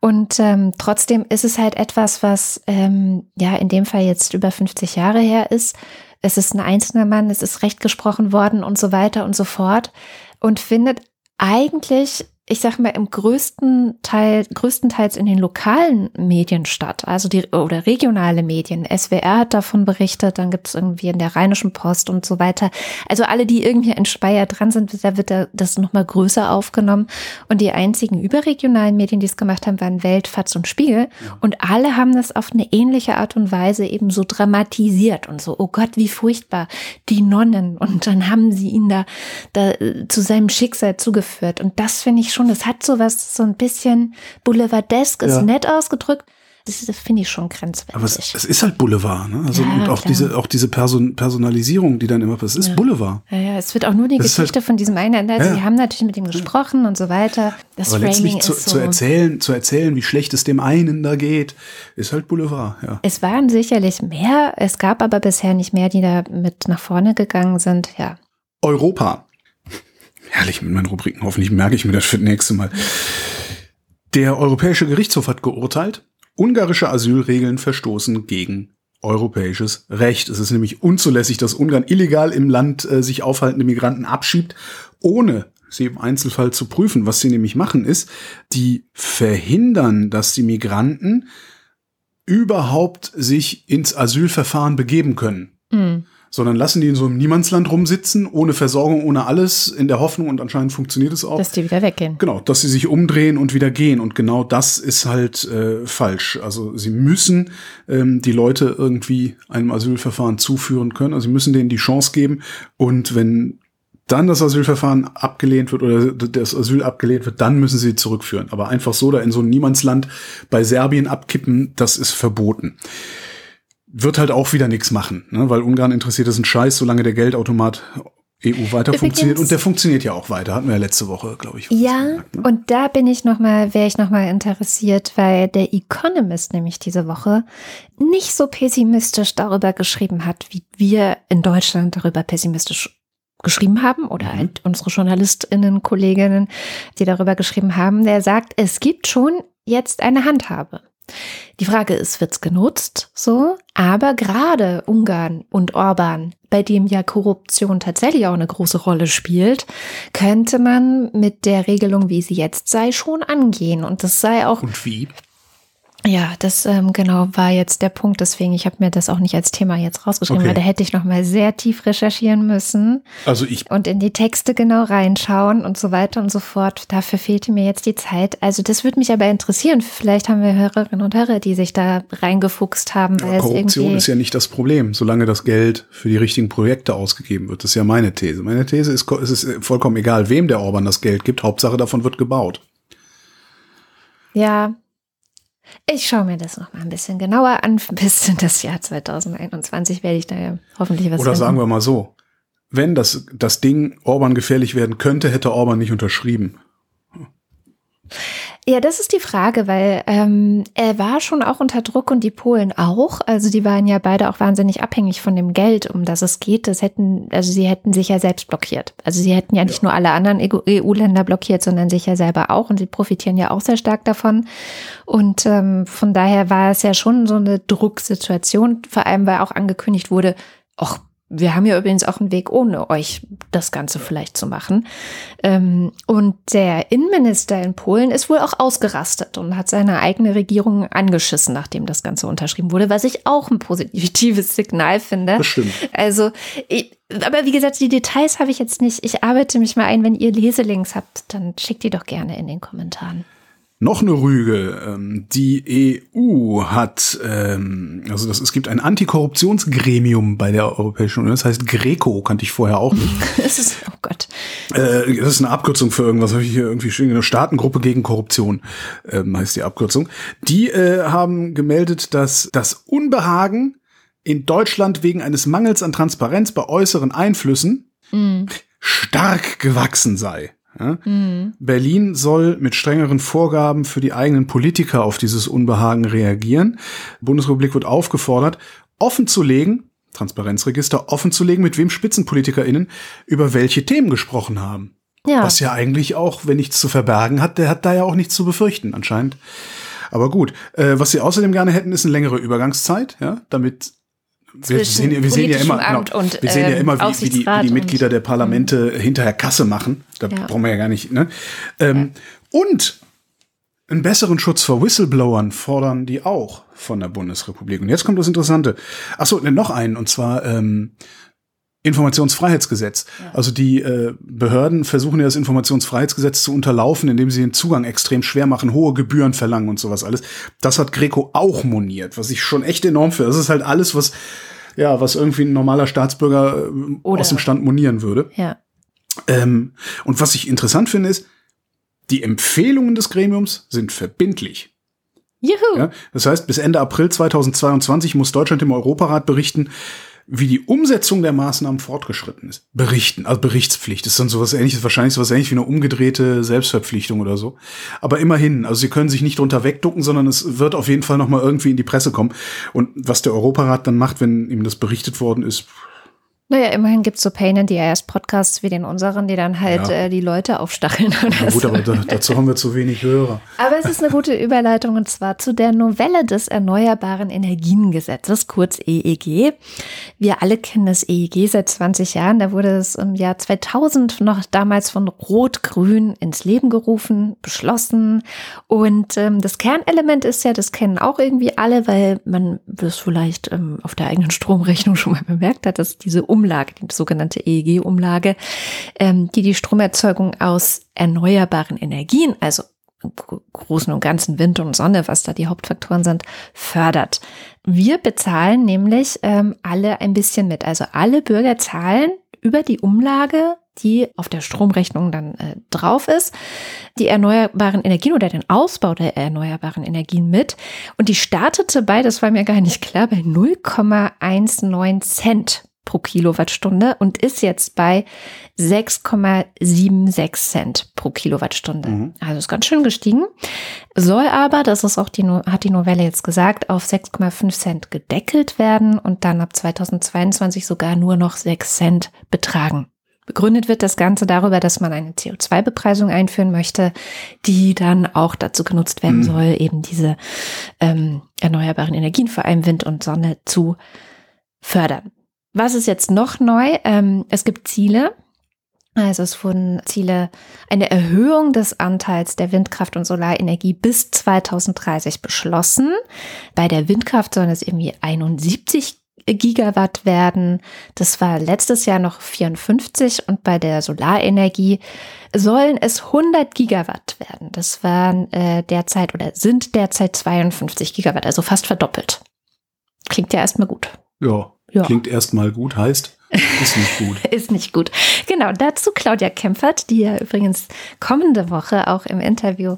und ähm, trotzdem ist es halt etwas, was ähm, ja in dem Fall jetzt über 50 Jahre her ist. Es ist ein einzelner Mann, es ist recht gesprochen worden und so weiter und so fort und findet eigentlich ich sag mal, im größten Teil, größtenteils in den lokalen Medien statt, also die oder regionale Medien. SWR hat davon berichtet, dann gibt es irgendwie in der Rheinischen Post und so weiter. Also alle, die irgendwie in Speyer dran sind, da wird das nochmal größer aufgenommen. Und die einzigen überregionalen Medien, die es gemacht haben, waren Welt, Fatz und Spiegel. Ja. Und alle haben das auf eine ähnliche Art und Weise eben so dramatisiert und so, oh Gott, wie furchtbar, die Nonnen. Und dann haben sie ihn da, da zu seinem Schicksal zugeführt. Und das finde ich schon schon, das hat so was, so ein bisschen Boulevardesk, ist ja. nett ausgedrückt. Das, das finde ich schon grenzwertig. Aber es, es, ist halt Boulevard, ne? Also ja, und auch klar. diese, auch diese Person, Personalisierung, die dann immer passiert, ist ja. Boulevard. Ja, ja, es wird auch nur die das Geschichte halt, von diesem einen, also ja. die haben natürlich mit ihm gesprochen und so weiter. Das Aber Framing letztlich zu, ist so. zu erzählen, zu erzählen, wie schlecht es dem einen da geht, ist halt Boulevard, ja. Es waren sicherlich mehr, es gab aber bisher nicht mehr, die da mit nach vorne gegangen sind, ja. Europa. Herrlich mit meinen Rubriken. Hoffentlich merke ich mir das für das nächste Mal. Der Europäische Gerichtshof hat geurteilt, ungarische Asylregeln verstoßen gegen europäisches Recht. Es ist nämlich unzulässig, dass Ungarn illegal im Land äh, sich aufhaltende Migranten abschiebt, ohne sie im Einzelfall zu prüfen. Was sie nämlich machen, ist, die verhindern, dass die Migranten überhaupt sich ins Asylverfahren begeben können. Mhm sondern lassen die in so einem Niemandsland rumsitzen, ohne Versorgung, ohne alles, in der Hoffnung, und anscheinend funktioniert es auch. Dass die wieder weggehen. Genau, dass sie sich umdrehen und wieder gehen. Und genau das ist halt äh, falsch. Also sie müssen ähm, die Leute irgendwie einem Asylverfahren zuführen können. Also sie müssen denen die Chance geben. Und wenn dann das Asylverfahren abgelehnt wird oder das Asyl abgelehnt wird, dann müssen sie zurückführen. Aber einfach so da in so ein Niemandsland bei Serbien abkippen, das ist verboten wird halt auch wieder nichts machen, ne? weil Ungarn interessiert ist ein Scheiß, solange der Geldautomat EU weiter Übrigens, funktioniert und der funktioniert ja auch weiter, hatten wir ja letzte Woche, glaube ich. Ja, gesagt, ne? und da bin ich noch mal, wäre ich noch mal interessiert, weil der Economist nämlich diese Woche nicht so pessimistisch darüber geschrieben hat, wie wir in Deutschland darüber pessimistisch geschrieben haben oder mhm. halt unsere JournalistInnen, Kolleginnen, die darüber geschrieben haben, der sagt, es gibt schon jetzt eine Handhabe. Die Frage ist, wird's genutzt? So, aber gerade Ungarn und Orban, bei dem ja Korruption tatsächlich auch eine große Rolle spielt, könnte man mit der Regelung, wie sie jetzt sei, schon angehen. Und das sei auch. Und wie? Ja, das ähm, genau war jetzt der Punkt. Deswegen, ich habe mir das auch nicht als Thema jetzt rausgeschrieben, okay. weil da hätte ich noch mal sehr tief recherchieren müssen. Also ich und in die Texte genau reinschauen und so weiter und so fort. Dafür fehlte mir jetzt die Zeit. Also das würde mich aber interessieren. Vielleicht haben wir Hörerinnen und Hörer, die sich da reingefuchst haben. Weil ja, Korruption ist ja nicht das Problem, solange das Geld für die richtigen Projekte ausgegeben wird. Das ist ja meine These. Meine These ist, es ist vollkommen egal, wem der Orban das Geld gibt. Hauptsache davon wird gebaut. Ja, ich schaue mir das noch mal ein bisschen genauer an. Bis in das Jahr 2021 werde ich da ja hoffentlich was Oder finden. sagen wir mal so, wenn das, das Ding Orban gefährlich werden könnte, hätte Orban nicht unterschrieben. Ja, das ist die Frage, weil ähm, er war schon auch unter Druck und die Polen auch. Also die waren ja beide auch wahnsinnig abhängig von dem Geld, um das es geht. Das hätten, also sie hätten sich ja selbst blockiert. Also sie hätten ja nicht ja. nur alle anderen EU-Länder blockiert, sondern sich ja selber auch. Und sie profitieren ja auch sehr stark davon. Und ähm, von daher war es ja schon so eine Drucksituation, vor allem weil auch angekündigt wurde, ach, wir haben ja übrigens auch einen Weg, ohne euch das Ganze vielleicht zu machen. Ähm, und der Innenminister in Polen ist wohl auch ausgerastet und hat seine eigene Regierung angeschissen, nachdem das Ganze unterschrieben wurde, was ich auch ein positives Signal finde. Das stimmt. Also, ich, aber wie gesagt, die Details habe ich jetzt nicht. Ich arbeite mich mal ein. Wenn ihr Leselinks habt, dann schickt die doch gerne in den Kommentaren. Noch eine Rüge. Ähm, die EU hat, ähm, also das, es gibt ein Antikorruptionsgremium bei der Europäischen Union, das heißt Greco, kannte ich vorher auch nicht. das ist, oh Gott. Äh, das ist eine Abkürzung für irgendwas, habe ich hier irgendwie stehen, eine Staatengruppe gegen Korruption, ähm, heißt die Abkürzung. Die äh, haben gemeldet, dass das Unbehagen in Deutschland wegen eines Mangels an Transparenz bei äußeren Einflüssen mm. stark gewachsen sei. Ja? Mhm. Berlin soll mit strengeren Vorgaben für die eigenen Politiker auf dieses Unbehagen reagieren. Die Bundesrepublik wird aufgefordert, offen zu legen, Transparenzregister offen zu legen, mit wem SpitzenpolitikerInnen über welche Themen gesprochen haben. Ja. Was ja eigentlich auch, wenn nichts zu verbergen hat, der hat da ja auch nichts zu befürchten, anscheinend. Aber gut, äh, was sie außerdem gerne hätten, ist eine längere Übergangszeit, ja, damit wir sehen, wir sehen ja immer, genau, und, wir sehen ja ähm, immer, wie, wie, die, wie die Mitglieder der Parlamente hinterher Kasse machen. Da ja. brauchen wir ja gar nicht. Ne? Ähm, ja. Und einen besseren Schutz vor Whistleblowern fordern die auch von der Bundesrepublik. Und jetzt kommt das Interessante. Ach so, ne, noch einen, und zwar ähm, Informationsfreiheitsgesetz. Ja. Also die äh, Behörden versuchen ja das Informationsfreiheitsgesetz zu unterlaufen, indem sie den Zugang extrem schwer machen, hohe Gebühren verlangen und sowas alles. Das hat Greco auch moniert, was ich schon echt enorm finde. Das ist halt alles, was ja, was irgendwie ein normaler Staatsbürger äh, aus dem Stand monieren würde. Ja. Ähm, und was ich interessant finde, ist, die Empfehlungen des Gremiums sind verbindlich. Juhu. Ja, das heißt, bis Ende April 2022 muss Deutschland im Europarat berichten, wie die Umsetzung der Maßnahmen fortgeschritten ist. Berichten, also Berichtspflicht ist dann sowas ähnliches, wahrscheinlich sowas ähnliches wie eine umgedrehte Selbstverpflichtung oder so. Aber immerhin, also sie können sich nicht drunter wegducken, sondern es wird auf jeden Fall nochmal irgendwie in die Presse kommen. Und was der Europarat dann macht, wenn ihm das berichtet worden ist, naja, immerhin gibt es so Pain in the Ass Podcasts wie den unseren, die dann halt ja. äh, die Leute aufstacheln. Na gut, so. aber da, dazu haben wir zu wenig Hörer. Aber es ist eine gute Überleitung und zwar zu der Novelle des Erneuerbaren Energiengesetzes, kurz EEG. Wir alle kennen das EEG seit 20 Jahren. Da wurde es im Jahr 2000 noch damals von Rot-Grün ins Leben gerufen, beschlossen. Und ähm, das Kernelement ist ja, das kennen auch irgendwie alle, weil man das vielleicht ähm, auf der eigenen Stromrechnung schon mal bemerkt hat, dass diese um Umlage, die sogenannte EEG-Umlage, ähm, die die Stromerzeugung aus erneuerbaren Energien, also im Großen und Ganzen Wind und Sonne, was da die Hauptfaktoren sind, fördert. Wir bezahlen nämlich ähm, alle ein bisschen mit. Also alle Bürger zahlen über die Umlage, die auf der Stromrechnung dann äh, drauf ist, die erneuerbaren Energien oder den Ausbau der erneuerbaren Energien mit. Und die startete bei, das war mir gar nicht klar, bei 0,19 Cent pro Kilowattstunde und ist jetzt bei 6,76 Cent pro Kilowattstunde. Mhm. Also ist ganz schön gestiegen. Soll aber, das ist auch die, hat die Novelle jetzt gesagt, auf 6,5 Cent gedeckelt werden und dann ab 2022 sogar nur noch 6 Cent betragen. Begründet wird das Ganze darüber, dass man eine CO2-Bepreisung einführen möchte, die dann auch dazu genutzt werden mhm. soll, eben diese ähm, erneuerbaren Energien, vor allem Wind und Sonne, zu fördern. Was ist jetzt noch neu? Ähm, es gibt Ziele. Also es wurden Ziele, eine Erhöhung des Anteils der Windkraft und Solarenergie bis 2030 beschlossen. Bei der Windkraft sollen es irgendwie 71 Gigawatt werden. Das war letztes Jahr noch 54 und bei der Solarenergie sollen es 100 Gigawatt werden. Das waren äh, derzeit oder sind derzeit 52 Gigawatt, also fast verdoppelt. Klingt ja erstmal gut. Ja, ja. Klingt erstmal gut, heißt, ist nicht gut. ist nicht gut. Genau, dazu Claudia Kempfert, die ja übrigens kommende Woche auch im Interview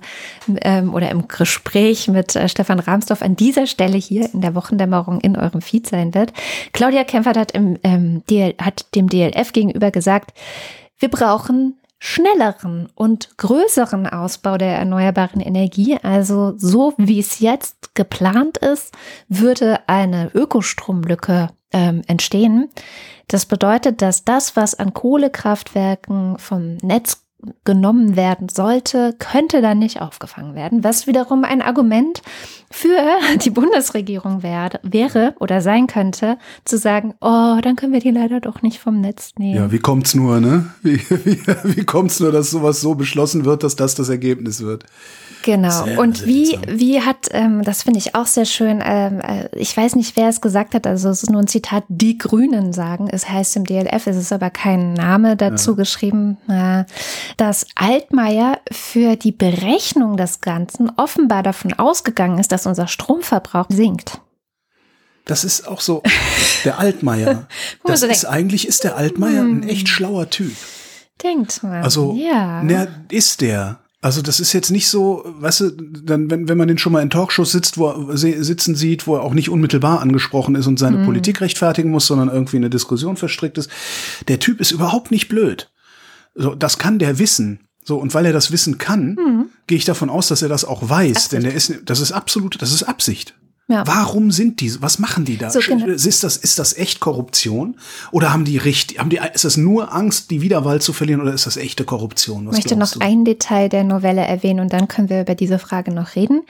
ähm, oder im Gespräch mit äh, Stefan Rahmsdorf an dieser Stelle hier in der Wochendämmerung in eurem Feed sein wird. Claudia Kempfert hat, im, ähm, DL, hat dem DLF gegenüber gesagt, wir brauchen schnelleren und größeren Ausbau der erneuerbaren Energie, also so wie es jetzt geplant ist, würde eine Ökostromlücke ähm, entstehen. Das bedeutet, dass das, was an Kohlekraftwerken vom Netz genommen werden sollte, könnte dann nicht aufgefangen werden, was wiederum ein Argument für die Bundesregierung wäre, wäre oder sein könnte, zu sagen, oh, dann können wir die leider doch nicht vom Netz nehmen. Ja, wie kommt's nur, ne? Wie, wie, wie kommt's nur, dass sowas so beschlossen wird, dass das das Ergebnis wird? Genau. Sehr und wie, wie hat, ähm, das finde ich auch sehr schön, ähm, äh, ich weiß nicht, wer es gesagt hat, also es ist nur ein Zitat, die Grünen sagen, es heißt im DLF, es ist aber kein Name dazu ja. geschrieben, äh, dass Altmaier für die Berechnung des Ganzen offenbar davon ausgegangen ist, dass unser Stromverbrauch sinkt. Das ist auch so, der Altmaier. das ist, eigentlich ist der Altmaier ein echt schlauer Typ. Denkt man. Also, ja. Na, ist der. Also das ist jetzt nicht so, weißt du, dann, wenn, wenn man den schon mal in Talkshows sitzt, wo er sitzen sieht, wo er auch nicht unmittelbar angesprochen ist und seine mhm. Politik rechtfertigen muss, sondern irgendwie in eine Diskussion verstrickt ist. Der Typ ist überhaupt nicht blöd. So, das kann der wissen. So, und weil er das wissen kann, mhm. gehe ich davon aus, dass er das auch weiß, Absicht. denn der ist, das ist absolut, das ist Absicht. Ja. Warum sind die, was machen die da? So, genau. Ist das, ist das echt Korruption? Oder haben die richtig, haben die, ist das nur Angst, die Wiederwahl zu verlieren oder ist das echte Korruption? Was ich möchte noch du? ein Detail der Novelle erwähnen und dann können wir über diese Frage noch reden.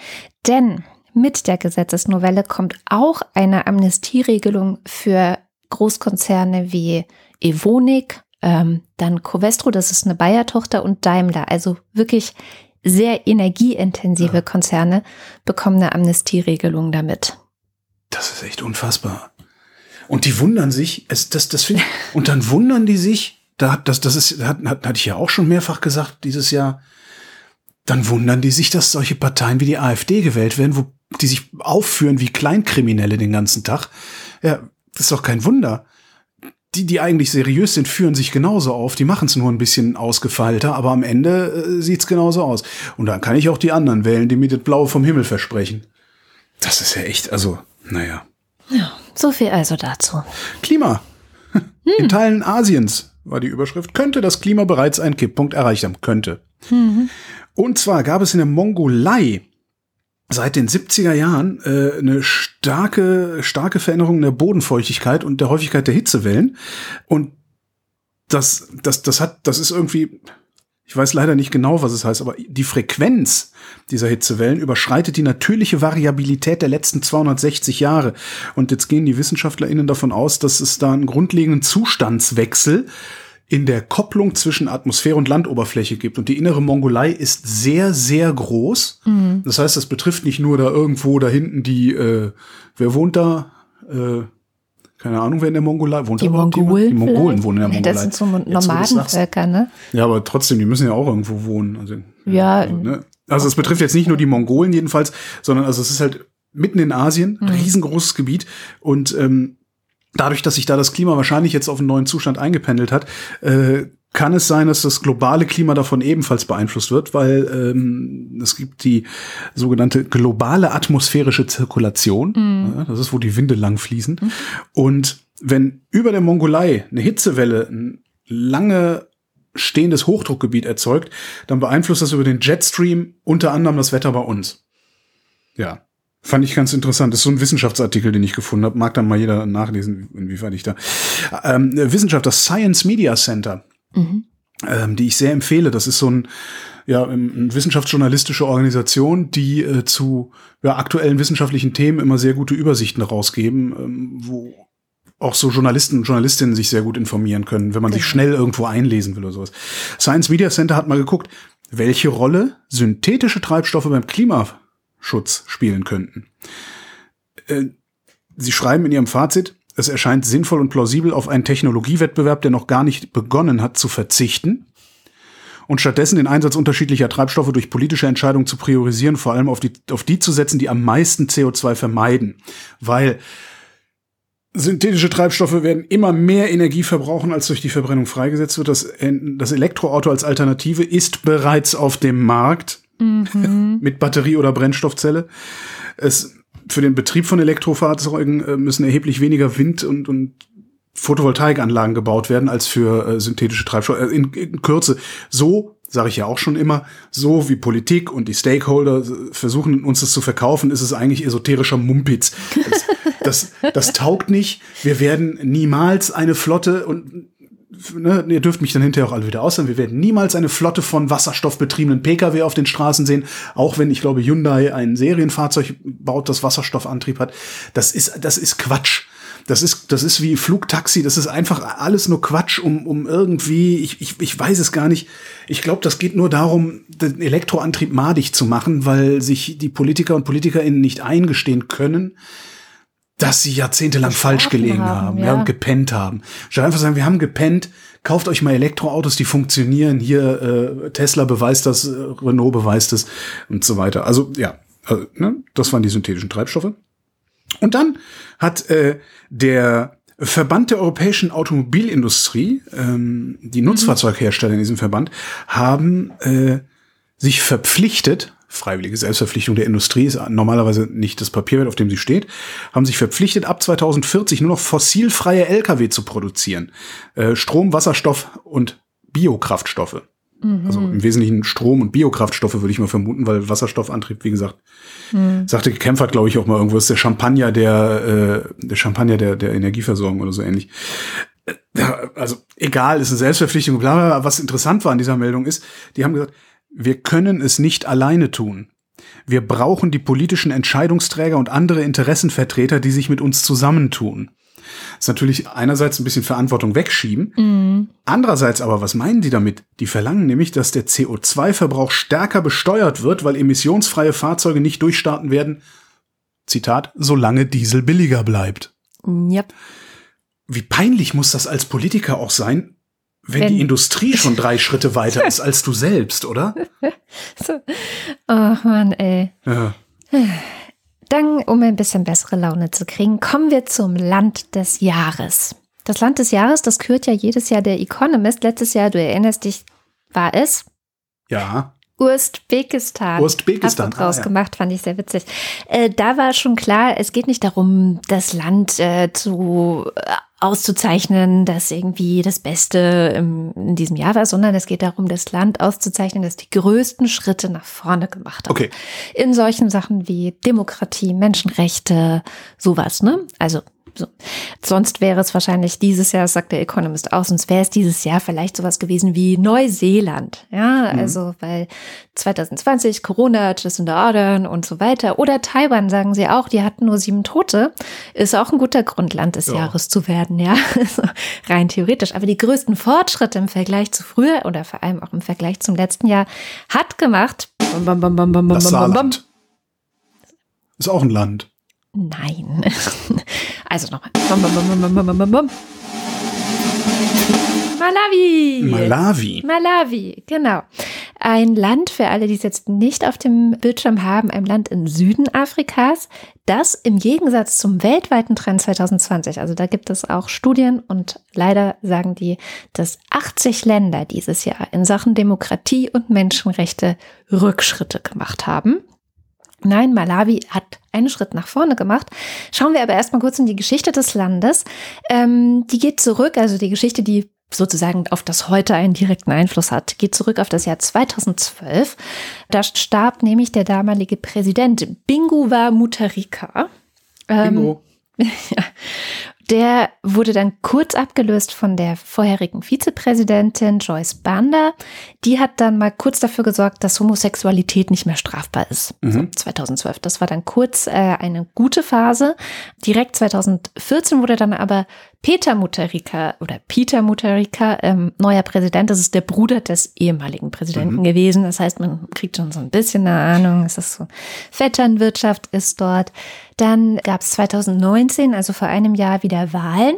Denn mit der Gesetzesnovelle kommt auch eine Amnestieregelung für Großkonzerne wie Evonik, ähm, dann Covestro, das ist eine Bayer-Tochter und Daimler. Also wirklich sehr energieintensive ja. Konzerne bekommen eine Amnestieregelung damit. Das ist echt unfassbar. Und die wundern sich, es, das, das find, und dann wundern die sich, da, das, das ist, hat, hat, hatte ich ja auch schon mehrfach gesagt dieses Jahr, dann wundern die sich, dass solche Parteien wie die AfD gewählt werden, wo die sich aufführen wie Kleinkriminelle den ganzen Tag. Ja, das ist doch kein Wunder. Die, die eigentlich seriös sind, führen sich genauso auf. Die machen es nur ein bisschen ausgefeilter, aber am Ende äh, sieht's genauso aus. Und dann kann ich auch die anderen wählen, die mir das Blaue vom Himmel versprechen. Das ist ja echt, also, naja. Ja, so viel also dazu. Klima. Hm. In Teilen Asiens war die Überschrift, könnte das Klima bereits einen Kipppunkt erreicht haben. Könnte. Mhm. Und zwar gab es in der Mongolei seit den 70er Jahren äh, eine starke, starke Veränderung der Bodenfeuchtigkeit und der Häufigkeit der Hitzewellen. Und das, das, das hat, das ist irgendwie, ich weiß leider nicht genau, was es heißt, aber die Frequenz dieser Hitzewellen überschreitet die natürliche Variabilität der letzten 260 Jahre. Und jetzt gehen die WissenschaftlerInnen davon aus, dass es da einen grundlegenden Zustandswechsel in der Kopplung zwischen Atmosphäre und Landoberfläche gibt. Und die innere Mongolei ist sehr, sehr groß. Mhm. Das heißt, das betrifft nicht nur da irgendwo da hinten die, äh, wer wohnt da? Äh, keine Ahnung, wer in der Mongolei wohnt. Die Mongolen. Die Mongolen wohnen in der Mongolei. Das sind so Nomadenvölker, ne? Ja, aber trotzdem, die müssen ja auch irgendwo wohnen. Also, ja. Also, ne? also es betrifft jetzt nicht nur die Mongolen jedenfalls, sondern also es ist halt mitten in Asien, mhm. riesengroßes Gebiet und ähm, dadurch, dass sich da das Klima wahrscheinlich jetzt auf einen neuen Zustand eingependelt hat, äh, kann es sein, dass das globale Klima davon ebenfalls beeinflusst wird, weil ähm, es gibt die sogenannte globale atmosphärische Zirkulation. Mhm. Ja, das ist, wo die Winde lang fließen. Mhm. Und wenn über der Mongolei eine Hitzewelle ein lange stehendes Hochdruckgebiet erzeugt, dann beeinflusst das über den Jetstream unter anderem das Wetter bei uns. Ja. Fand ich ganz interessant. Das ist so ein Wissenschaftsartikel, den ich gefunden habe. Mag dann mal jeder nachlesen, inwiefern ich da. Ähm, Wissenschaft, das Science Media Center, mhm. ähm, die ich sehr empfehle. Das ist so ein, ja, eine wissenschaftsjournalistische Organisation, die äh, zu ja, aktuellen wissenschaftlichen Themen immer sehr gute Übersichten rausgeben, ähm, wo auch so Journalisten und Journalistinnen sich sehr gut informieren können, wenn man sich schnell irgendwo einlesen will oder sowas. Science Media Center hat mal geguckt, welche Rolle synthetische Treibstoffe beim Klima Schutz spielen könnten. Äh, Sie schreiben in Ihrem Fazit, es erscheint sinnvoll und plausibel, auf einen Technologiewettbewerb, der noch gar nicht begonnen hat, zu verzichten und stattdessen den Einsatz unterschiedlicher Treibstoffe durch politische Entscheidungen zu priorisieren, vor allem auf die, auf die zu setzen, die am meisten CO2 vermeiden. Weil synthetische Treibstoffe werden immer mehr Energie verbrauchen, als durch die Verbrennung freigesetzt wird. Das, das Elektroauto als Alternative ist bereits auf dem Markt mhm. mit Batterie oder Brennstoffzelle. Es, für den Betrieb von Elektrofahrzeugen äh, müssen erheblich weniger Wind- und, und Photovoltaikanlagen gebaut werden als für äh, synthetische Treibstoffe. Äh, in, in Kürze, so sage ich ja auch schon immer, so wie Politik und die Stakeholder äh, versuchen uns das zu verkaufen, ist es eigentlich esoterischer Mumpitz. Das, das, das taugt nicht. Wir werden niemals eine Flotte und ne, ihr dürft mich dann hinterher auch alle wieder aussagen, wir werden niemals eine Flotte von wasserstoffbetriebenen Pkw auf den Straßen sehen, auch wenn ich glaube Hyundai ein Serienfahrzeug baut, das Wasserstoffantrieb hat. Das ist, das ist Quatsch. Das ist, das ist wie Flugtaxi, das ist einfach alles nur Quatsch, um, um irgendwie, ich, ich, ich weiß es gar nicht. Ich glaube, das geht nur darum, den Elektroantrieb madig zu machen, weil sich die Politiker und PolitikerInnen nicht eingestehen können, dass sie jahrzehntelang falsch gelegen haben, haben ja. ja, und gepennt haben. Statt einfach sagen, wir haben gepennt, kauft euch mal Elektroautos, die funktionieren. Hier äh, Tesla beweist das, äh, Renault beweist es und so weiter. Also ja, also, ne, das waren die synthetischen Treibstoffe. Und dann hat äh, der Verband der europäischen Automobilindustrie, ähm, die mhm. Nutzfahrzeughersteller in diesem Verband, haben äh, sich verpflichtet, freiwillige Selbstverpflichtung der Industrie ist normalerweise nicht das Papierwert, auf dem sie steht, haben sich verpflichtet, ab 2040 nur noch fossilfreie Lkw zu produzieren. Äh, Strom, Wasserstoff und Biokraftstoffe. Mhm. Also im Wesentlichen Strom und Biokraftstoffe würde ich mal vermuten, weil Wasserstoffantrieb, wie gesagt, mhm. sagte Kämpfer, glaube ich auch mal irgendwo, ist der Champagner der, äh, der Champagner der, der Energieversorgung oder so ähnlich. Äh, also egal, ist eine Selbstverpflichtung, bla, bla, was interessant war an dieser Meldung ist, die haben gesagt, wir können es nicht alleine tun. Wir brauchen die politischen Entscheidungsträger und andere Interessenvertreter, die sich mit uns zusammentun. ist natürlich einerseits ein bisschen Verantwortung wegschieben. Mhm. Andererseits aber, was meinen die damit? Die verlangen nämlich, dass der CO2-Verbrauch stärker besteuert wird, weil emissionsfreie Fahrzeuge nicht durchstarten werden. Zitat, solange Diesel billiger bleibt. Yep. Wie peinlich muss das als Politiker auch sein, wenn, wenn die Industrie schon drei Schritte weiter ist als du selbst, oder? so. Oh Mann, ey. Ja. Dann, um ein bisschen bessere Laune zu kriegen, kommen wir zum Land des Jahres. Das Land des Jahres, das kürt ja jedes Jahr der Economist. Letztes Jahr, du erinnerst dich, war es? Ja. Usbekistan. Usbekistan. Hast du draus ah, ja. gemacht, fand ich sehr witzig. Äh, da war schon klar, es geht nicht darum, das Land äh, zu auszuzeichnen, das irgendwie das Beste in diesem Jahr war, sondern es geht darum, das Land auszuzeichnen, das die größten Schritte nach vorne gemacht hat. Okay. In solchen Sachen wie Demokratie, Menschenrechte, sowas, ne? Also so. Sonst wäre es wahrscheinlich dieses Jahr, sagt der Economist auch, sonst wäre es dieses Jahr vielleicht sowas gewesen wie Neuseeland. Ja, mhm. also weil 2020 Corona, just in the order und so weiter. Oder Taiwan, sagen sie auch, die hatten nur sieben Tote. Ist auch ein guter Grund, Land des ja. Jahres zu werden, ja. Rein theoretisch. Aber die größten Fortschritte im Vergleich zu früher oder vor allem auch im Vergleich zum letzten Jahr hat gemacht. Bam, bam, bam, das Saarland. Ist auch ein Land. Nein. Also nochmal. Malawi. Malawi. Malawi, genau. Ein Land, für alle, die es jetzt nicht auf dem Bildschirm haben, ein Land im Süden Afrikas, das im Gegensatz zum weltweiten Trend 2020, also da gibt es auch Studien und leider sagen die, dass 80 Länder dieses Jahr in Sachen Demokratie und Menschenrechte Rückschritte gemacht haben. Nein, Malawi hat einen Schritt nach vorne gemacht. Schauen wir aber erstmal kurz in die Geschichte des Landes. Ähm, die geht zurück, also die Geschichte, die sozusagen auf das heute einen direkten Einfluss hat, geht zurück auf das Jahr 2012. Da starb nämlich der damalige Präsident Binguwa Mutarika. Ähm, Bingo. ja. Der wurde dann kurz abgelöst von der vorherigen Vizepräsidentin Joyce Banda. Die hat dann mal kurz dafür gesorgt, dass Homosexualität nicht mehr strafbar ist. Mhm. So, 2012. Das war dann kurz äh, eine gute Phase. Direkt 2014 wurde dann aber Peter Mutharika oder Peter Mutharika, ähm, neuer Präsident. Das ist der Bruder des ehemaligen Präsidenten mhm. gewesen. Das heißt, man kriegt schon so ein bisschen eine Ahnung. Es ist so, Vetternwirtschaft ist dort. Dann gab es 2019, also vor einem Jahr, wieder Wahlen.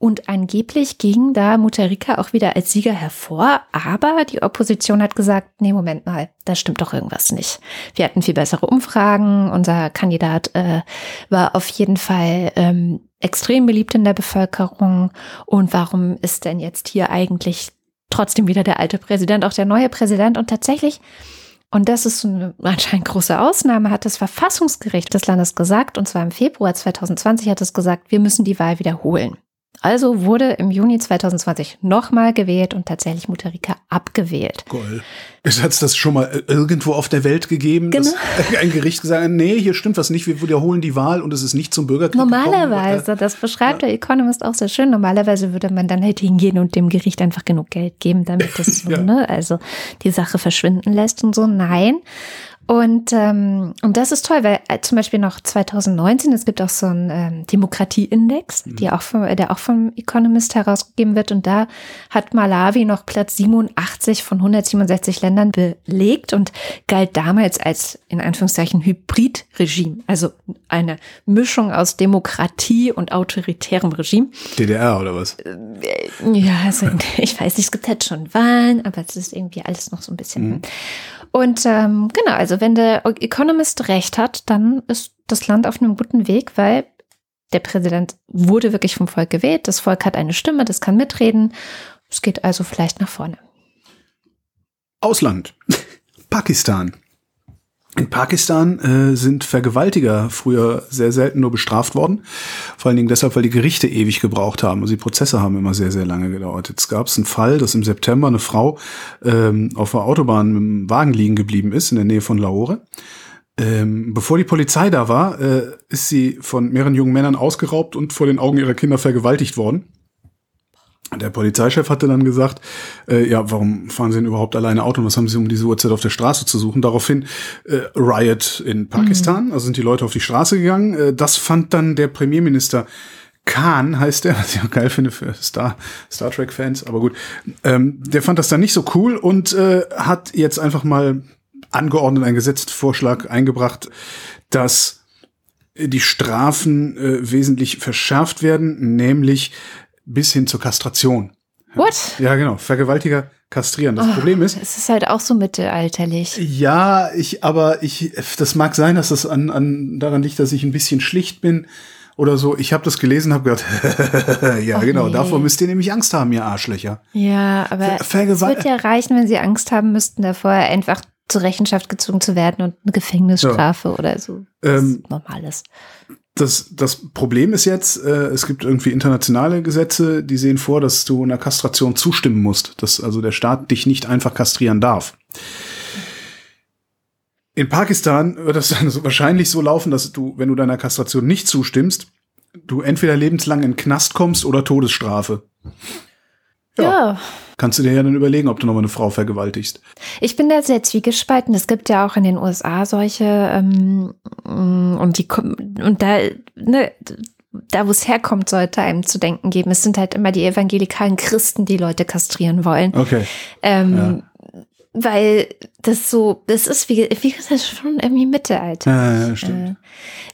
Und angeblich ging da Mutarika auch wieder als Sieger hervor, aber die Opposition hat gesagt, nee, Moment mal, da stimmt doch irgendwas nicht. Wir hatten viel bessere Umfragen, unser Kandidat äh, war auf jeden Fall ähm, extrem beliebt in der Bevölkerung. Und warum ist denn jetzt hier eigentlich trotzdem wieder der alte Präsident, auch der neue Präsident? Und tatsächlich und das ist eine anscheinend große Ausnahme, hat das Verfassungsgericht des Landes gesagt, und zwar im Februar 2020 hat es gesagt, wir müssen die Wahl wiederholen. Also wurde im Juni 2020 nochmal gewählt und tatsächlich Mutarika abgewählt. Cool. Es hat das schon mal äh, irgendwo auf der Welt gegeben, genau. dass ein Gericht gesagt hat, nee, hier stimmt was nicht, wir wiederholen die Wahl und es ist nicht zum Bürgerkrieg Normalerweise, gekommen. das beschreibt ja. der Economist auch sehr schön, normalerweise würde man dann halt hingehen und dem Gericht einfach genug Geld geben, damit das so, ja. ne, also die Sache verschwinden lässt und so. Nein, und, ähm, und das ist toll, weil äh, zum Beispiel noch 2019, es gibt auch so einen ähm, Demokratieindex, mhm. die auch vom, der auch vom Economist herausgegeben wird. Und da hat Malawi noch Platz 87 von 167 Ländern belegt und galt damals als in Anführungszeichen Hybridregime, also eine Mischung aus Demokratie und autoritärem Regime. DDR oder was? Äh, ja, also ich weiß nicht, es gibt halt schon Wahlen, aber es ist irgendwie alles noch so ein bisschen. Mhm. Und ähm, genau, also wenn der Economist recht hat, dann ist das Land auf einem guten Weg, weil der Präsident wurde wirklich vom Volk gewählt. Das Volk hat eine Stimme, das kann mitreden. Es geht also vielleicht nach vorne. Ausland. Pakistan. In Pakistan äh, sind Vergewaltiger früher sehr selten nur bestraft worden. Vor allen Dingen deshalb, weil die Gerichte ewig gebraucht haben. Also die Prozesse haben immer sehr, sehr lange gedauert. Jetzt gab es einen Fall, dass im September eine Frau ähm, auf der Autobahn mit dem Wagen liegen geblieben ist, in der Nähe von Lahore. Ähm, bevor die Polizei da war, äh, ist sie von mehreren jungen Männern ausgeraubt und vor den Augen ihrer Kinder vergewaltigt worden. Der Polizeichef hatte dann gesagt, äh, ja, warum fahren Sie denn überhaupt alleine Auto und was haben Sie um diese Uhrzeit auf der Straße zu suchen? Daraufhin äh, Riot in Pakistan, mhm. also sind die Leute auf die Straße gegangen. Äh, das fand dann der Premierminister Khan heißt der, was ich auch geil finde für Star, Star Trek-Fans, aber gut. Ähm, der fand das dann nicht so cool und äh, hat jetzt einfach mal angeordnet einen Gesetzvorschlag eingebracht, dass die Strafen äh, wesentlich verschärft werden, nämlich bis hin zur Kastration. What? Ja, genau. Vergewaltiger kastrieren. Das oh, Problem ist. Es ist halt auch so mittelalterlich. Ja, ich, aber ich, das mag sein, dass das an, an daran liegt, dass ich ein bisschen schlicht bin oder so. Ich habe das gelesen, habe gedacht, ja, oh, genau, nee. davor müsst ihr nämlich Angst haben, ihr Arschlöcher. Ja, aber Ver es wird ja reichen, wenn sie Angst haben müssten, davor einfach zur Rechenschaft gezogen zu werden und eine Gefängnisstrafe ja. oder so. Ähm, normales. Das, das Problem ist jetzt, äh, es gibt irgendwie internationale Gesetze, die sehen vor, dass du einer Kastration zustimmen musst, dass also der Staat dich nicht einfach kastrieren darf. In Pakistan wird das dann so wahrscheinlich so laufen, dass du, wenn du deiner Kastration nicht zustimmst, du entweder lebenslang in Knast kommst oder Todesstrafe. Ja. ja. Kannst du dir ja dann überlegen, ob du nochmal eine Frau vergewaltigst. Ich bin da sehr zwiegespalten. Es gibt ja auch in den USA solche ähm, und die und da ne, da wo es herkommt, sollte einem zu denken geben. Es sind halt immer die evangelikalen Christen, die Leute kastrieren wollen. Okay. Ähm, ja weil das so, das ist wie, wie gesagt schon irgendwie Mittelalter. Ja, ja, stimmt. Äh,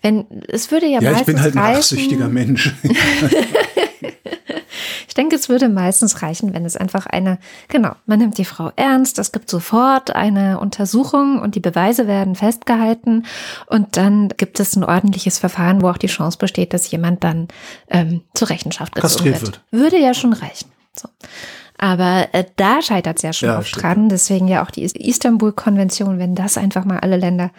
wenn, es würde ja, ja ich bin halt ein rachsüchtiger Mensch. ich denke, es würde meistens reichen, wenn es einfach eine, genau, man nimmt die Frau ernst, es gibt sofort eine Untersuchung und die Beweise werden festgehalten und dann gibt es ein ordentliches Verfahren, wo auch die Chance besteht, dass jemand dann ähm, zur Rechenschaft gezogen wird. wird. Würde ja schon reichen. So. Aber äh, da scheitert es ja schon ja, oft dran. Deswegen ja auch die Istanbul-Konvention, wenn das einfach mal alle Länder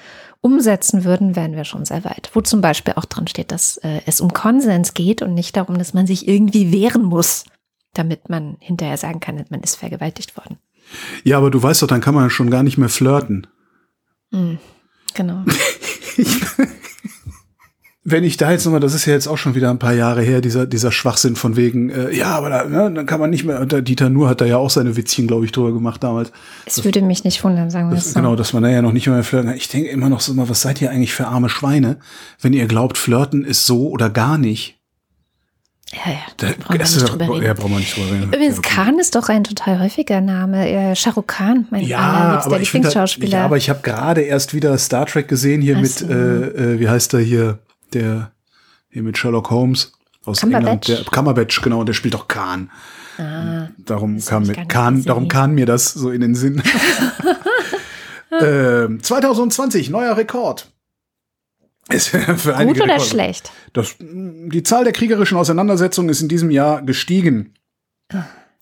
umsetzen würden, wären wir schon sehr weit. Wo zum Beispiel auch dran steht, dass äh, es um Konsens geht und nicht darum, dass man sich irgendwie wehren muss, damit man hinterher sagen kann, man ist vergewaltigt worden. Ja, aber du weißt doch, dann kann man schon gar nicht mehr flirten. Mm, genau. wenn ich da jetzt nochmal, das ist ja jetzt auch schon wieder ein paar Jahre her, dieser, dieser Schwachsinn von wegen, äh, ja, aber da, ne, dann kann man nicht mehr, der Dieter Nuhr hat da ja auch seine Witzchen, glaube ich, drüber gemacht damals. Es würde mich nicht wundern, sagen wir es so. Genau, dass man da ja noch nicht mehr flirten kann. Ich denke immer noch so mal, was seid ihr eigentlich für arme Schweine, wenn ihr glaubt, flirten ist so oder gar nicht. Ja, ja, da brauchen wir nicht drüber reden. Ja, brauchen wir nicht drüber reden. Übrigens, Khan ist doch ein total häufiger Name. Äh, Shah Rukh Khan, mein ja, aber Lieblingsschauspieler. Ja, aber ich habe gerade erst wieder Star Trek gesehen hier Ach mit, so. äh, äh, wie heißt er hier, der hier mit Sherlock Holmes aus England. Der Cumberbatch, genau, der spielt doch Khan. Ah, darum kam mir Khan, darum kam mir das so in den Sinn. äh, 2020 neuer Rekord. Gut oder schlecht? Das, die Zahl der kriegerischen Auseinandersetzungen ist in diesem Jahr gestiegen.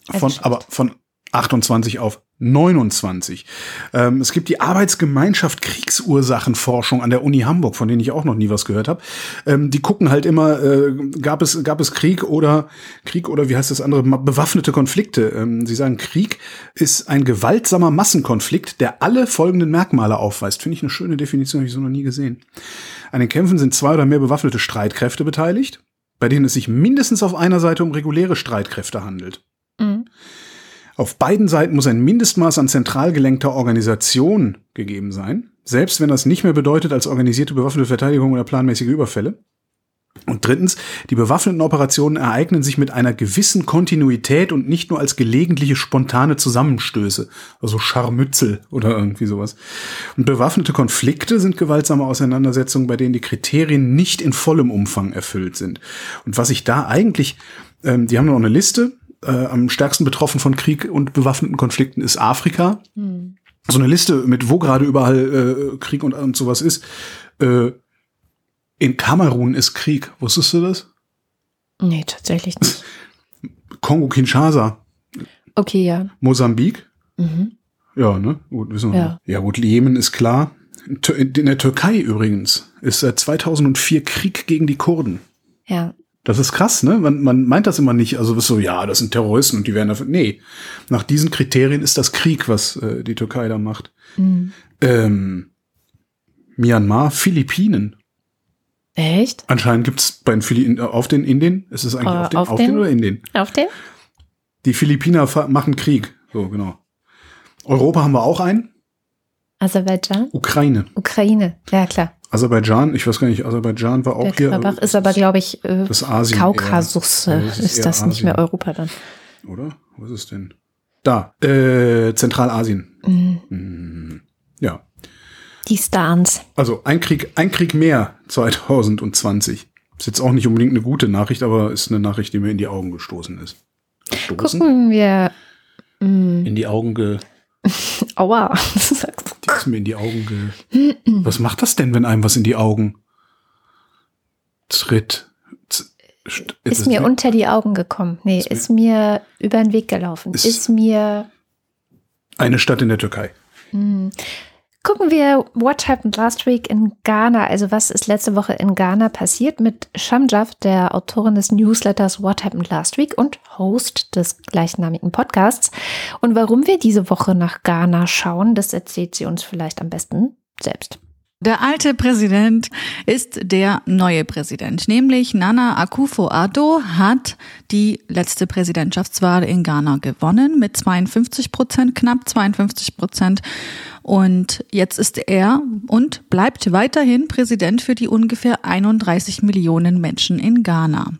Also von, aber von 28 auf 29. Ähm, es gibt die Arbeitsgemeinschaft Kriegsursachenforschung an der Uni Hamburg, von denen ich auch noch nie was gehört habe. Ähm, die gucken halt immer, äh, gab es gab es Krieg oder Krieg oder wie heißt das andere bewaffnete Konflikte. Ähm, sie sagen, Krieg ist ein gewaltsamer Massenkonflikt, der alle folgenden Merkmale aufweist. Finde ich eine schöne Definition, habe ich so noch nie gesehen. An den Kämpfen sind zwei oder mehr bewaffnete Streitkräfte beteiligt, bei denen es sich mindestens auf einer Seite um reguläre Streitkräfte handelt. Auf beiden Seiten muss ein Mindestmaß an zentral gelenkter Organisation gegeben sein, selbst wenn das nicht mehr bedeutet als organisierte bewaffnete Verteidigung oder planmäßige Überfälle. Und drittens, die bewaffneten Operationen ereignen sich mit einer gewissen Kontinuität und nicht nur als gelegentliche spontane Zusammenstöße, also Scharmützel oder irgendwie sowas. Und bewaffnete Konflikte sind gewaltsame Auseinandersetzungen, bei denen die Kriterien nicht in vollem Umfang erfüllt sind. Und was ich da eigentlich, ähm, die haben noch eine Liste, äh, am stärksten betroffen von Krieg und bewaffneten Konflikten ist Afrika. Mhm. So eine Liste mit wo gerade überall äh, Krieg und, und sowas ist. Äh, in Kamerun ist Krieg. Wusstest du das? Nee, tatsächlich nicht. Kongo-Kinshasa. Okay, ja. Mosambik. Mhm. Ja, ne? Gut, wissen wir. Ja. ja, gut, Jemen ist klar. In der Türkei übrigens ist seit 2004 Krieg gegen die Kurden. Ja. Das ist krass, ne? Man, man meint das immer nicht. Also so, ja, das sind Terroristen und die werden dafür. Nee, nach diesen Kriterien ist das Krieg, was äh, die Türkei da macht. Mhm. Ähm, Myanmar, Philippinen. Echt? Anscheinend gibt's bei den Philippinen auf den Indien. Ist es eigentlich uh, auf, den, auf, auf den, den oder in den? Auf den? Die Philippiner machen Krieg. So, genau. Europa haben wir auch einen. Aserbaidschan? Ukraine. Ukraine, ja klar. Aserbaidschan, ich weiß gar nicht, Aserbaidschan war auch hier. Karabach ist aber, glaube ich, äh, das Asien Kaukasus. eher. äh, das ist eher das nicht mehr Asien. Europa dann? Oder? Was ist denn? Da, äh, Zentralasien. Mhm. Hm, Ja. Die Stans. Also ein Krieg, ein Krieg mehr 2020. Ist jetzt auch nicht unbedingt eine gute Nachricht, aber ist eine Nachricht, die mir in die Augen gestoßen ist. Gestoßen? Gucken wir. Mh, In die Augen ge. aua. Ist mir in die Augen ge. Was macht das denn, wenn einem was in die Augen tritt? Z- st- ist mir unter die Augen gekommen. Nee, Ist ist, mir über den Weg gelaufen. Ist- Ist, mir. eine Stadt in der Türkei. Gucken wir What Happened Last Week in Ghana. Also was ist letzte Woche in Ghana passiert mit Shamjaf, der Autorin des Newsletters What Happened Last Week und Host des gleichnamigen Podcasts. Und warum wir diese Woche nach Ghana schauen, das erzählt sie uns vielleicht am besten selbst. Der alte Präsident ist der neue Präsident, nämlich Nana Akufo-Addo hat die letzte Präsidentschaftswahl in Ghana gewonnen mit 52 Prozent, knapp 52 Prozent. Und jetzt ist er und bleibt weiterhin Präsident für die ungefähr 31 Millionen Menschen in Ghana.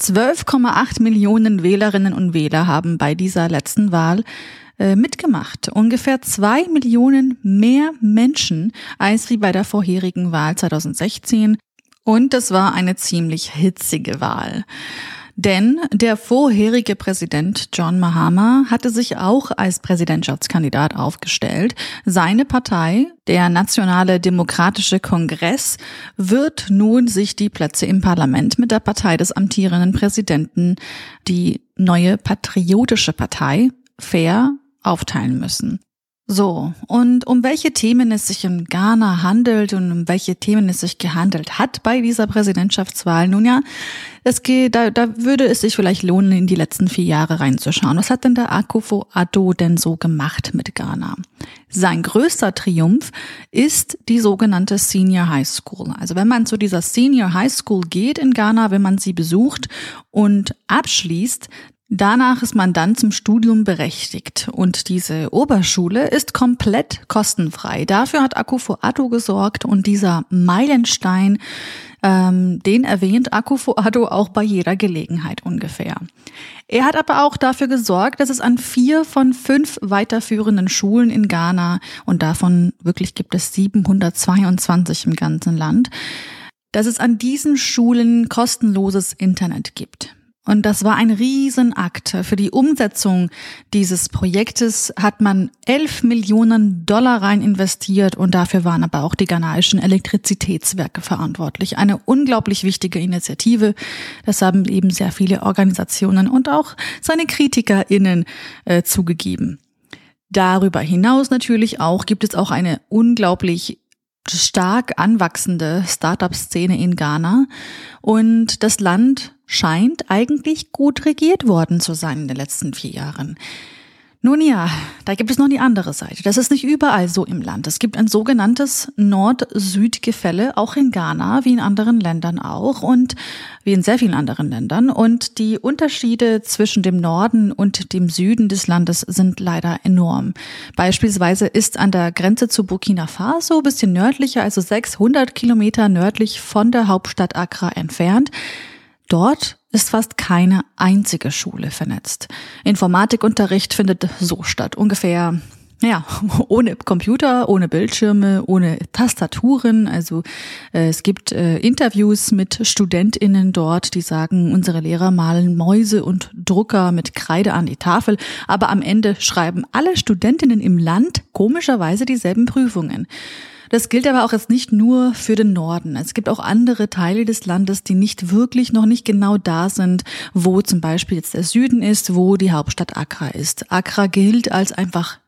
12,8 Millionen Wählerinnen und Wähler haben bei dieser letzten Wahl äh, mitgemacht. Ungefähr zwei Millionen mehr Menschen als wie bei der vorherigen Wahl 2016. Und es war eine ziemlich hitzige Wahl. Denn der vorherige Präsident John Mahama hatte sich auch als Präsidentschaftskandidat aufgestellt. Seine Partei, der Nationale Demokratische Kongress, wird nun sich die Plätze im Parlament mit der Partei des amtierenden Präsidenten, die neue Patriotische Partei, fair aufteilen müssen. So, und um welche Themen es sich in Ghana handelt und um welche Themen es sich gehandelt hat bei dieser Präsidentschaftswahl, nun ja, es geht, da, da würde es sich vielleicht lohnen, in die letzten vier Jahre reinzuschauen. Was hat denn der Akufo Addo denn so gemacht mit Ghana? Sein größter Triumph ist die sogenannte Senior High School. Also wenn man zu dieser Senior High School geht in Ghana, wenn man sie besucht und abschließt, Danach ist man dann zum Studium berechtigt und diese Oberschule ist komplett kostenfrei. Dafür hat Akufo Addo gesorgt und dieser Meilenstein, ähm, den erwähnt Akufo Addo auch bei jeder Gelegenheit ungefähr. Er hat aber auch dafür gesorgt, dass es an vier von fünf weiterführenden Schulen in Ghana und davon wirklich gibt es 722 im ganzen Land, dass es an diesen Schulen kostenloses Internet gibt. Und das war ein Riesenakt. Für die Umsetzung dieses Projektes hat man 11 Millionen Dollar rein investiert und dafür waren aber auch die ghanaischen Elektrizitätswerke verantwortlich. Eine unglaublich wichtige Initiative. Das haben eben sehr viele Organisationen und auch seine KritikerInnen äh, zugegeben. Darüber hinaus natürlich auch gibt es auch eine unglaublich stark anwachsende Startup-Szene in Ghana und das Land scheint eigentlich gut regiert worden zu sein in den letzten vier Jahren. Nun ja, da gibt es noch die andere Seite. Das ist nicht überall so im Land. Es gibt ein sogenanntes Nord-Süd-Gefälle, auch in Ghana, wie in anderen Ländern auch und wie in sehr vielen anderen Ländern. Und die Unterschiede zwischen dem Norden und dem Süden des Landes sind leider enorm. Beispielsweise ist an der Grenze zu Burkina Faso, bisschen nördlicher, also 600 Kilometer nördlich von der Hauptstadt Accra entfernt, Dort ist fast keine einzige Schule vernetzt. Informatikunterricht findet so statt, ungefähr ja, ohne Computer, ohne Bildschirme, ohne Tastaturen. Also äh, es gibt äh, Interviews mit Studentinnen dort, die sagen, unsere Lehrer malen Mäuse und Drucker mit Kreide an die Tafel, aber am Ende schreiben alle Studentinnen im Land komischerweise dieselben Prüfungen. Das gilt aber auch jetzt nicht nur für den Norden. Es gibt auch andere Teile des Landes, die nicht wirklich noch nicht genau da sind, wo zum Beispiel jetzt der Süden ist, wo die Hauptstadt Accra ist. Accra gilt als einfach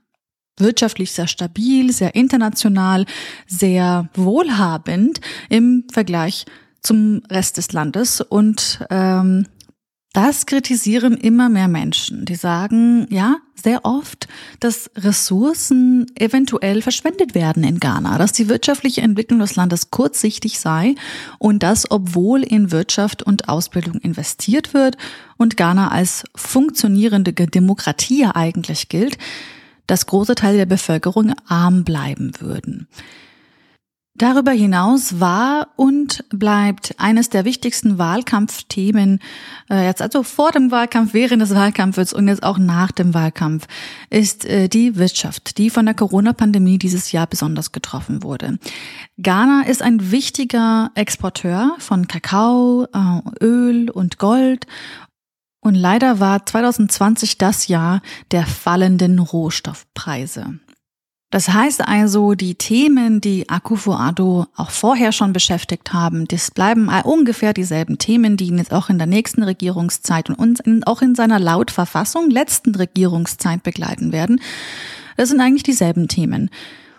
wirtschaftlich sehr stabil, sehr international, sehr wohlhabend im Vergleich zum Rest des Landes und ähm, das kritisieren immer mehr Menschen. Die sagen, ja, sehr oft, dass Ressourcen eventuell verschwendet werden in Ghana, dass die wirtschaftliche Entwicklung des Landes kurzsichtig sei und dass, obwohl in Wirtschaft und Ausbildung investiert wird und Ghana als funktionierende Demokratie eigentlich gilt, dass große Teile der Bevölkerung arm bleiben würden. Darüber hinaus war und bleibt eines der wichtigsten Wahlkampfthemen, äh, jetzt also vor dem Wahlkampf, während des Wahlkampfes und jetzt auch nach dem Wahlkampf, ist äh, die Wirtschaft, die von der Corona-Pandemie dieses Jahr besonders getroffen wurde. Ghana ist ein wichtiger Exporteur von Kakao, äh, Öl und Gold und leider war 2020 das Jahr der fallenden Rohstoffpreise. Das heißt also, die Themen, die Akufo-Addo auch vorher schon beschäftigt haben, das bleiben ungefähr dieselben Themen, die ihn jetzt auch in der nächsten Regierungszeit und auch in seiner laut Verfassung letzten Regierungszeit begleiten werden. Das sind eigentlich dieselben Themen.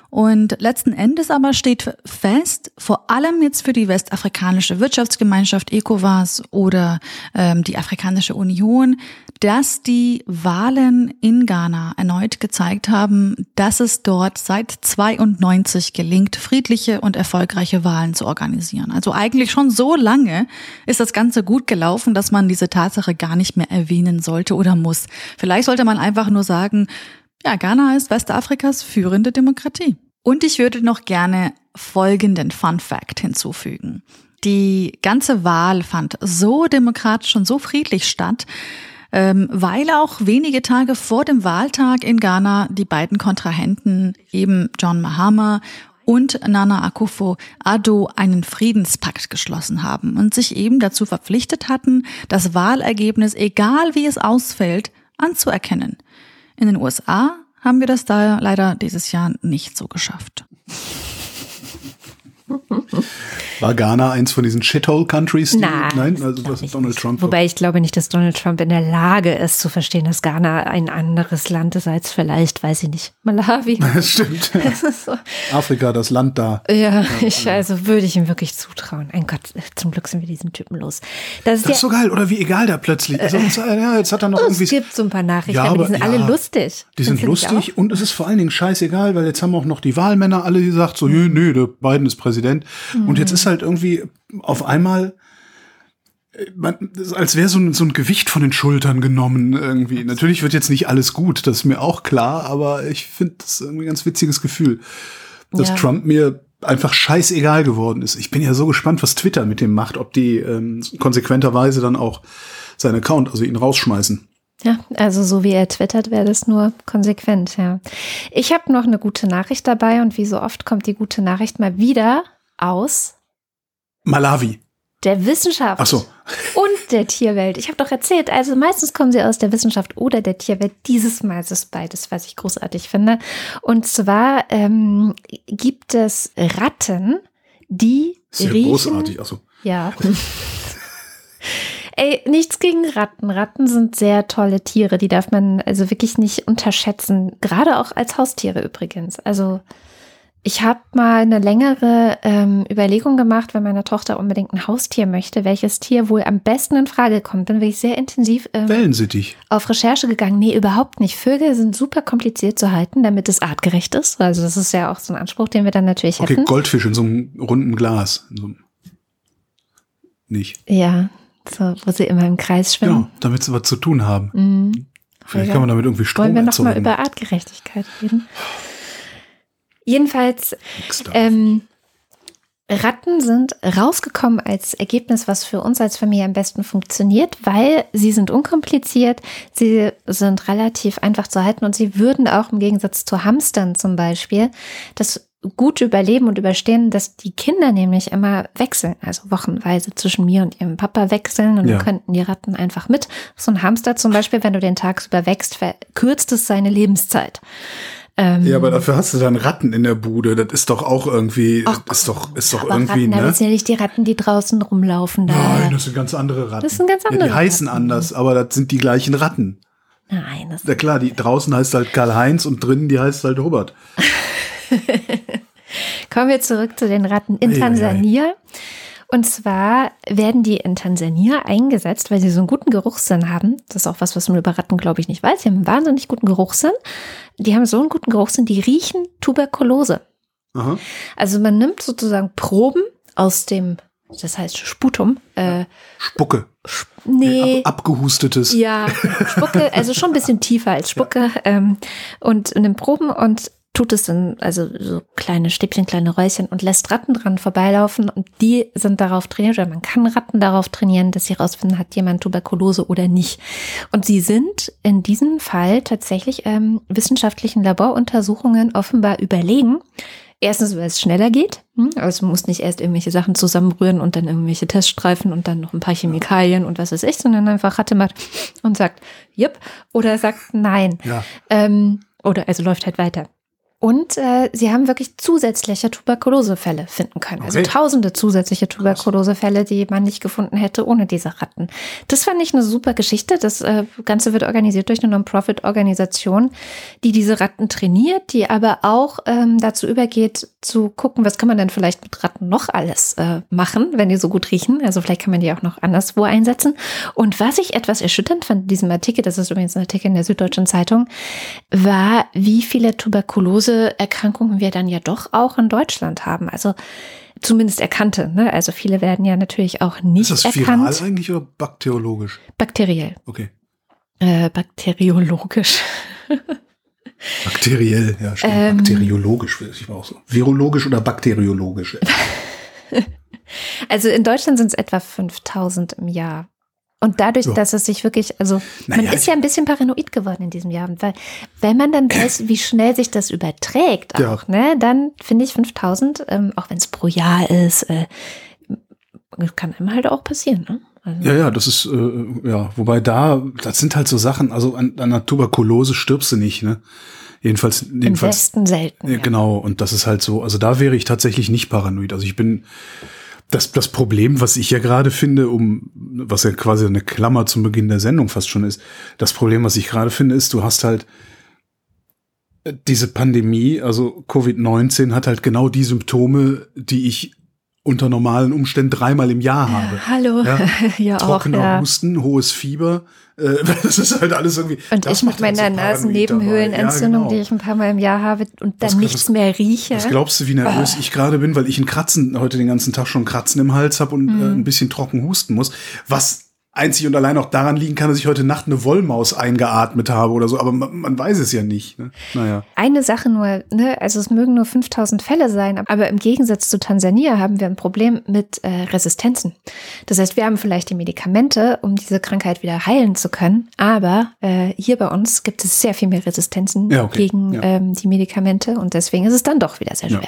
Und letzten Endes aber steht fest, vor allem jetzt für die westafrikanische Wirtschaftsgemeinschaft ECOWAS oder ähm, die Afrikanische Union, dass die Wahlen in Ghana erneut gezeigt haben, dass es dort seit 92 gelingt, friedliche und erfolgreiche Wahlen zu organisieren. Also eigentlich schon so lange ist das Ganze gut gelaufen, dass man diese Tatsache gar nicht mehr erwähnen sollte oder muss. Vielleicht sollte man einfach nur sagen, ja, Ghana ist Westafrikas führende Demokratie. Und ich würde noch gerne folgenden Fun Fact hinzufügen. Die ganze Wahl fand so demokratisch und so friedlich statt, ähm, weil auch wenige Tage vor dem Wahltag in Ghana die beiden Kontrahenten, eben John Mahama und Nana Akufo Addo einen Friedenspakt geschlossen haben und sich eben dazu verpflichtet hatten, das Wahlergebnis, egal wie es ausfällt, anzuerkennen. In den USA haben wir das da leider dieses Jahr nicht so geschafft. War Ghana eins von diesen Shithole-Countries? Nein, nein, also was Donald Trump. Wobei ich glaube nicht, dass Donald Trump in der Lage ist zu verstehen, dass Ghana ein anderes Land ist als vielleicht, weiß ich nicht, Malawi. Das stimmt. Das so. Afrika, das Land da. Ja, ich, also würde ich ihm wirklich zutrauen. Ein Gott, zum Glück sind wir diesen Typen los. Das ist, das ist so geil, oder wie egal der plötzlich. Also, ja, jetzt hat er noch es irgendwie. Es gibt so ein paar Nachrichten, ja, aber, die sind ja, alle lustig. Die sind lustig und es ist vor allen Dingen scheißegal, weil jetzt haben auch noch die Wahlmänner alle gesagt, so, nö, nö, der Biden ist Präsident. Mhm. Und jetzt ist halt irgendwie auf einmal man, als wäre so ein, so ein Gewicht von den Schultern genommen irgendwie. Natürlich wird jetzt nicht alles gut, das ist mir auch klar, aber ich finde das irgendwie ein ganz witziges Gefühl, dass ja. Trump mir einfach scheißegal geworden ist. Ich bin ja so gespannt, was Twitter mit dem macht, ob die ähm, konsequenterweise dann auch seinen Account, also ihn rausschmeißen. Ja, also so wie er twittert, wäre das nur konsequent, ja. Ich habe noch eine gute Nachricht dabei und wie so oft kommt die gute Nachricht mal wieder aus Malawi. Der Wissenschaft. Ach so. Und der Tierwelt. Ich habe doch erzählt, also meistens kommen sie aus der Wissenschaft oder der Tierwelt. Dieses Mal ist es beides, was ich großartig finde. Und zwar ähm, gibt es Ratten, die Sehr riechen. großartig, also. Ja. Ey, nichts gegen Ratten. Ratten sind sehr tolle Tiere. Die darf man also wirklich nicht unterschätzen. Gerade auch als Haustiere übrigens. Also ich habe mal eine längere ähm, Überlegung gemacht, wenn meine Tochter unbedingt ein Haustier möchte, welches Tier wohl am besten in Frage kommt. Dann bin ich sehr intensiv ähm, Wellensittich. auf Recherche gegangen. Nee, überhaupt nicht. Vögel sind super kompliziert zu halten, damit es artgerecht ist. Also das ist ja auch so ein Anspruch, den wir dann natürlich okay, hätten. Goldfisch in so einem runden Glas. So nicht. Ja, so, wo sie immer im Kreis schwimmen. Genau, damit sie was zu tun haben. Mhm. Vielleicht kann man damit irgendwie Strom Wollen wir noch erzeugen. mal über Artgerechtigkeit reden? Jedenfalls, ähm, Ratten sind rausgekommen als Ergebnis, was für uns als Familie am besten funktioniert, weil sie sind unkompliziert, sie sind relativ einfach zu halten und sie würden auch im Gegensatz zu Hamstern zum Beispiel das gut überleben und überstehen, dass die Kinder nämlich immer wechseln, also wochenweise zwischen mir und ihrem Papa wechseln und Ja. könnten die Ratten einfach mit. So ein Hamster zum Beispiel, wenn du den tagsüber wächst, verkürzt es seine Lebenszeit. Ähm, Ja, aber dafür hast du dann Ratten in der Bude. Das ist doch auch irgendwie, Ach, ist doch, ist doch irgendwie, Ratten, ne? das sind ja nicht die Ratten, die draußen rumlaufen da. Nein, das sind ganz andere Ratten. Das sind ganz Ja, andere die heißen Ratten. anders, aber das sind die gleichen Ratten. Nein, das Na klar, die draußen heißt halt Karl-Heinz und drinnen die heißt halt Robert. Kommen wir zurück zu den Ratten in ei. Tansania. Und zwar werden die in Tansania eingesetzt, weil sie so einen guten Geruchssinn haben. Das ist auch was, was man über Ratten, glaube ich, nicht weiß. Sie haben einen wahnsinnig guten Geruchssinn. Die haben so einen guten Geruchssinn, die riechen Tuberkulose. Aha. Also man nimmt sozusagen Proben aus dem das heißt Sputum. Äh, Spucke. nee. Ab, abgehustetes. Ja, Spucke, also schon ein bisschen tiefer als Spucke. Ähm, und in den Proben und tut es dann, also so kleine Stäbchen, kleine Räuschen und lässt Ratten dran vorbeilaufen und die sind darauf trainiert, oder man kann Ratten darauf trainieren, dass sie rausfinden, hat jemand Tuberkulose oder nicht. Und sie sind in diesem Fall tatsächlich ähm, wissenschaftlichen Laboruntersuchungen offenbar überlegen. Erstens, weil es schneller geht. hm, Also man muss nicht erst irgendwelche Sachen zusammenrühren und dann irgendwelche Teststreifen und dann noch ein paar Chemikalien und was weiß ich, sondern einfach Ratte macht und sagt, jupp, oder sagt nein. Ja. Ähm, oder also läuft halt weiter. Und äh, sie haben wirklich zusätzliche Tuberkulosefälle finden können. Also Okay. tausende zusätzliche Tuberkulosefälle, die man nicht gefunden hätte ohne diese Ratten. Das fand ich eine super Geschichte. Das äh, Ganze wird organisiert durch eine Non-Profit-Organisation, die diese Ratten trainiert, die aber auch ähm, dazu übergeht, zu gucken, was kann man denn vielleicht mit Ratten noch alles äh, machen, wenn die so gut riechen. Also vielleicht kann man die auch noch anderswo einsetzen. Und was ich etwas erschütternd fand in diesem Artikel, das ist übrigens ein Artikel in der Süddeutschen Zeitung, war, wie viele Tuberkulose-Erkrankungen wir dann ja doch auch in Deutschland haben. Also zumindest erkannte. Ne? Also viele werden ja natürlich auch nicht Ist das viral erkannt. eigentlich oder bakteriologisch? Bakteriell. Okay. Äh, bakteriologisch. Bakteriell, ja, stimmt. Ähm. Bakteriologisch, ich war auch so. Virologisch oder bakteriologisch? Also in Deutschland sind es etwa 5000 im Jahr. Und dadurch, Ja. dass es sich wirklich, also man Naja, ist ich- ja ein bisschen paranoid geworden in diesem Jahr, weil wenn man dann weiß, wie schnell sich das überträgt, auch, Ja. ne, dann finde ich 5000, ähm, auch wenn es pro Jahr ist, äh, kann einem halt auch passieren. Ne? Also, Ja, ja, das ist, äh, ja, wobei da, das sind halt so Sachen, also an, an einer Tuberkulose stirbst du nicht, ne? Jedenfalls, Im jedenfalls. Westen selten. Ja, Ja. genau, und das ist halt so, also da wäre ich tatsächlich nicht paranoid. Also ich bin, das, das Problem, was ich ja gerade finde, um, was ja quasi eine Klammer zum Beginn der Sendung fast schon ist, das Problem, was ich gerade finde, ist, du hast halt äh, diese Pandemie, also Covid-19 hat halt genau die Symptome, die ich unter normalen Umständen dreimal im Jahr habe. Hallo, Ja, ja, auch, Trockener ja. Husten, hohes Fieber, äh, das ist halt alles irgendwie. Und das ich mit so meiner Nasennebenhöhlenentzündung, dabei. die ich ein paar Mal im Jahr habe und dann Was- nichts was- mehr rieche. Was glaubst du, wie nervös ich gerade bin, weil ich ein Kratzen heute den ganzen Tag schon Kratzen im Hals habe und Mhm. äh, ein bisschen trocken husten muss, was einzig und allein auch daran liegen kann, dass ich heute Nacht eine Wollmaus eingeatmet habe oder so, aber man, man weiß es ja nicht. Ne? Naja. Eine Sache nur, ne, also es mögen nur 5000 Fälle sein, aber im Gegensatz zu Tansania haben wir ein Problem mit äh, Resistenzen. Das heißt, wir haben vielleicht die Medikamente, um diese Krankheit wieder heilen zu können, aber äh, hier bei uns gibt es sehr viel mehr Resistenzen Ja, okay. gegen Ja. ähm, die Medikamente und deswegen ist es dann doch wieder sehr Ja.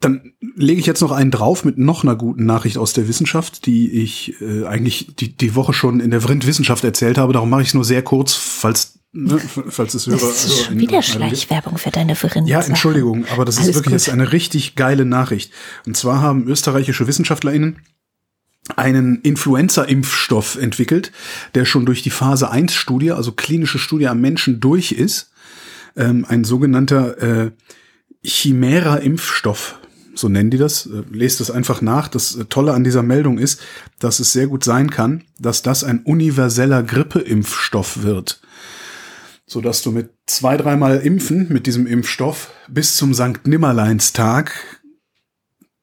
Dann lege ich jetzt noch einen drauf mit noch einer guten Nachricht aus der Wissenschaft, die ich äh, eigentlich die, die Woche schon in der Vrind Wissenschaft erzählt habe. Darum mache ich es nur sehr kurz, falls, ne, falls es Hörer. Das ist schon wieder. Schleichwerbung für deine Verrinne. Ja, Entschuldigung, aber das ist Alles wirklich gut. jetzt eine richtig geile Nachricht. Und zwar haben österreichische WissenschaftlerInnen einen Influenza-Impfstoff entwickelt, der schon durch die Phase 1-Studie, also klinische Studie am Menschen durch ist. Ähm, ein sogenannter äh, Chimera-Impfstoff, so nennen die das. Äh, lest das einfach nach. Das äh, Tolle an dieser Meldung ist, dass es sehr gut sein kann, dass das ein universeller Grippeimpfstoff wird sodass du mit zwei, dreimal Impfen mit diesem Impfstoff bis zum Sankt Nimmerleinstag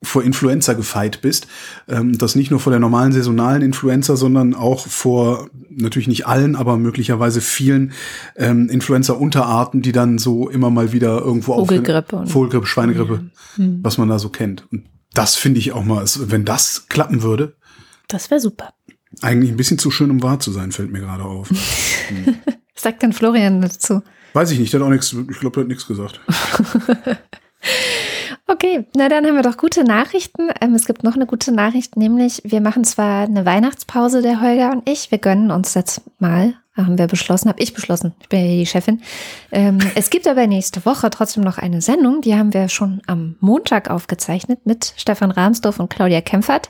vor Influenza gefeit bist. Ähm, das nicht nur vor der normalen saisonalen Influenza, sondern auch vor natürlich nicht allen, aber möglicherweise vielen ähm, Influenza-Unterarten, die dann so immer mal wieder irgendwo Vogelgrippe auf und- Vogelgrippe, Schweinegrippe, was man da so kennt. Und das finde ich auch mal, wenn das klappen würde, Das wäre super. eigentlich ein bisschen zu schön, um wahr zu sein, fällt mir gerade auf. Was sagt denn Florian dazu? Weiß ich nicht, der hat auch nichts, ich glaube, der hat nichts gesagt. Okay, na dann haben wir doch gute Nachrichten. Ähm, es gibt noch eine gute Nachricht, nämlich wir machen zwar eine Weihnachtspause, der Holger und ich. Wir gönnen uns jetzt mal, haben wir beschlossen, habe ich beschlossen, ich bin ja die Chefin. Ähm, es gibt aber nächste Woche trotzdem noch eine Sendung, die haben wir schon am Montag aufgezeichnet mit Stefan Rahmsdorf und Claudia Kempfert.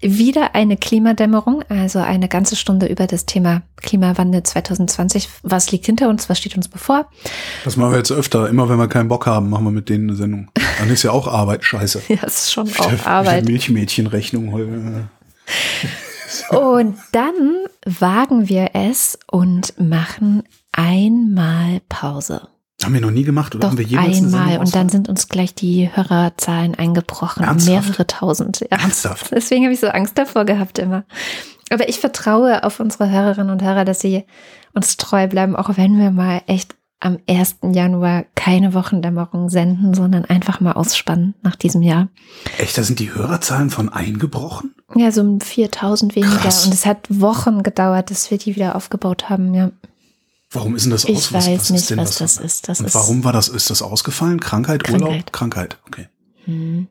Wieder eine Klimadämmerung, also eine ganze Stunde über das Thema Klimawandel 2020. Was liegt hinter uns, was steht uns bevor? Das machen wir jetzt öfter. Immer wenn wir keinen Bock haben, machen wir mit denen eine Sendung. Dann ist ja auch Arbeit scheiße. Ja, ist schon Wieder- auch wieder Arbeit. Milchmädchenrechnung. Holger. Und dann wagen wir es und machen einmal Pause. Haben wir noch nie gemacht oder Doch haben wir jemals einmal und dann sind uns gleich die Hörerzahlen eingebrochen. Ernsthaft? Mehrere tausend. Ja. Ernsthaft? Deswegen habe ich so Angst davor gehabt immer. Aber ich vertraue auf unsere Hörerinnen und Hörer, dass sie uns treu bleiben, auch wenn wir mal echt am 1. Januar keine Wochendämmerung senden, sondern einfach mal ausspannen nach diesem Jahr. Echt, da sind die Hörerzahlen von eingebrochen? Ja, so um 4000 weniger. Krass. Und es hat Wochen gedauert, bis wir die wieder aufgebaut haben. Ja. Warum ist denn das Ich aus? weiß ist nicht, was das ist. Das und ist- warum war das? Ist das ausgefallen? Krankheit, Urlaub? Krankheit. Krankheit. Okay. Hm.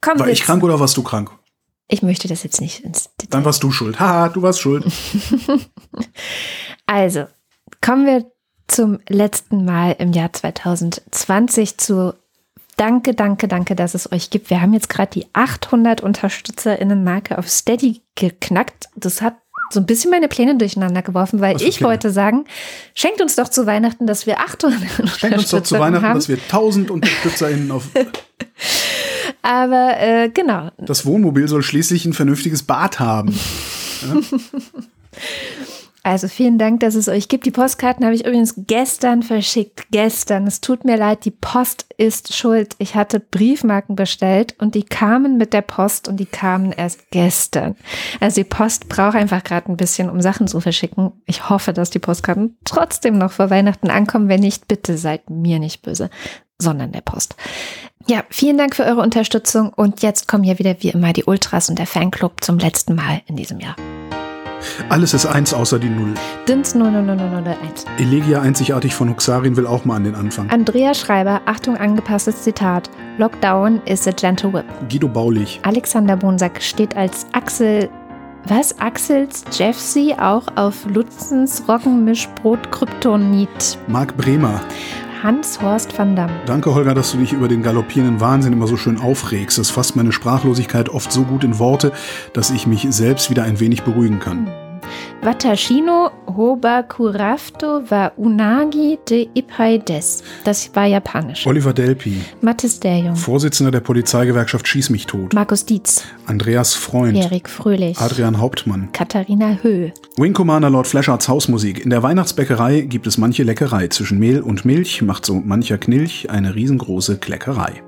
Kommen War wir ich krank oder warst du krank? Ich möchte das jetzt nicht ins Detail. Dann warst du schuld. Haha, du warst schuld. Also, kommen wir zum letzten Mal im Jahr 2020 zu Danke, danke, danke, dass es euch gibt. Wir haben jetzt gerade die 800 UnterstützerInnen-Marke auf Steady geknackt. Das hat so ein bisschen meine Pläne durcheinander geworfen, weil ich Pläne? wollte sagen, schenkt uns doch zu Weihnachten, dass wir 800 Schenk uns doch zu Weihnachten, haben. dass wir 1000 UnterstützerInnen auf. Aber äh, genau, Das Wohnmobil soll schließlich ein vernünftiges Bad haben. Also vielen Dank, dass es euch gibt. Die Postkarten habe ich übrigens gestern verschickt. Gestern. Es tut mir leid, die Post ist schuld. Ich hatte Briefmarken bestellt und die kamen mit der Post und die kamen erst gestern. Also die Post braucht einfach gerade ein bisschen, um Sachen zu verschicken. Ich hoffe, dass die Postkarten trotzdem noch vor Weihnachten ankommen. Wenn nicht, bitte seid mir nicht böse, sondern der Post. Ja, vielen Dank für eure Unterstützung und jetzt kommen hier wieder wie immer die Ultras und der Fanclub zum letzten Mal in diesem Jahr. Alles ist eins außer die Null. Dins 00001. Elegia einzigartig von Huxarin will auch mal an den Anfang. Andrea Schreiber, Achtung, angepasstes Zitat. Lockdown is a gentle whip. Guido Baulich. Alexander Bonsack steht als Axel, was? Axels Jeffsy auch auf Lutzens Roggenmischbrot Kryptonit. Marc Bremer. Hans-Horst van Damme. Danke, Holger, dass du dich über den galoppierenden Wahnsinn immer so schön aufregst. Das fasst meine Sprachlosigkeit oft so gut in Worte, dass ich mich selbst wieder ein wenig beruhigen kann. Watashino Hobakurafto wa Unagi de Ipai des. Das war japanisch. Oliver Delpi, Mathis Derjung. Vorsitzender der Polizeigewerkschaft Schieß mich tot. Markus Dietz. Andreas Freund. Erik Fröhlich. Adrian Hauptmann. Katharina Höh. Wing Commander Lord Flashards Hausmusik. In der Weihnachtsbäckerei gibt es manche Leckerei. Zwischen Mehl und Milch macht so mancher Knilch eine riesengroße Kleckerei.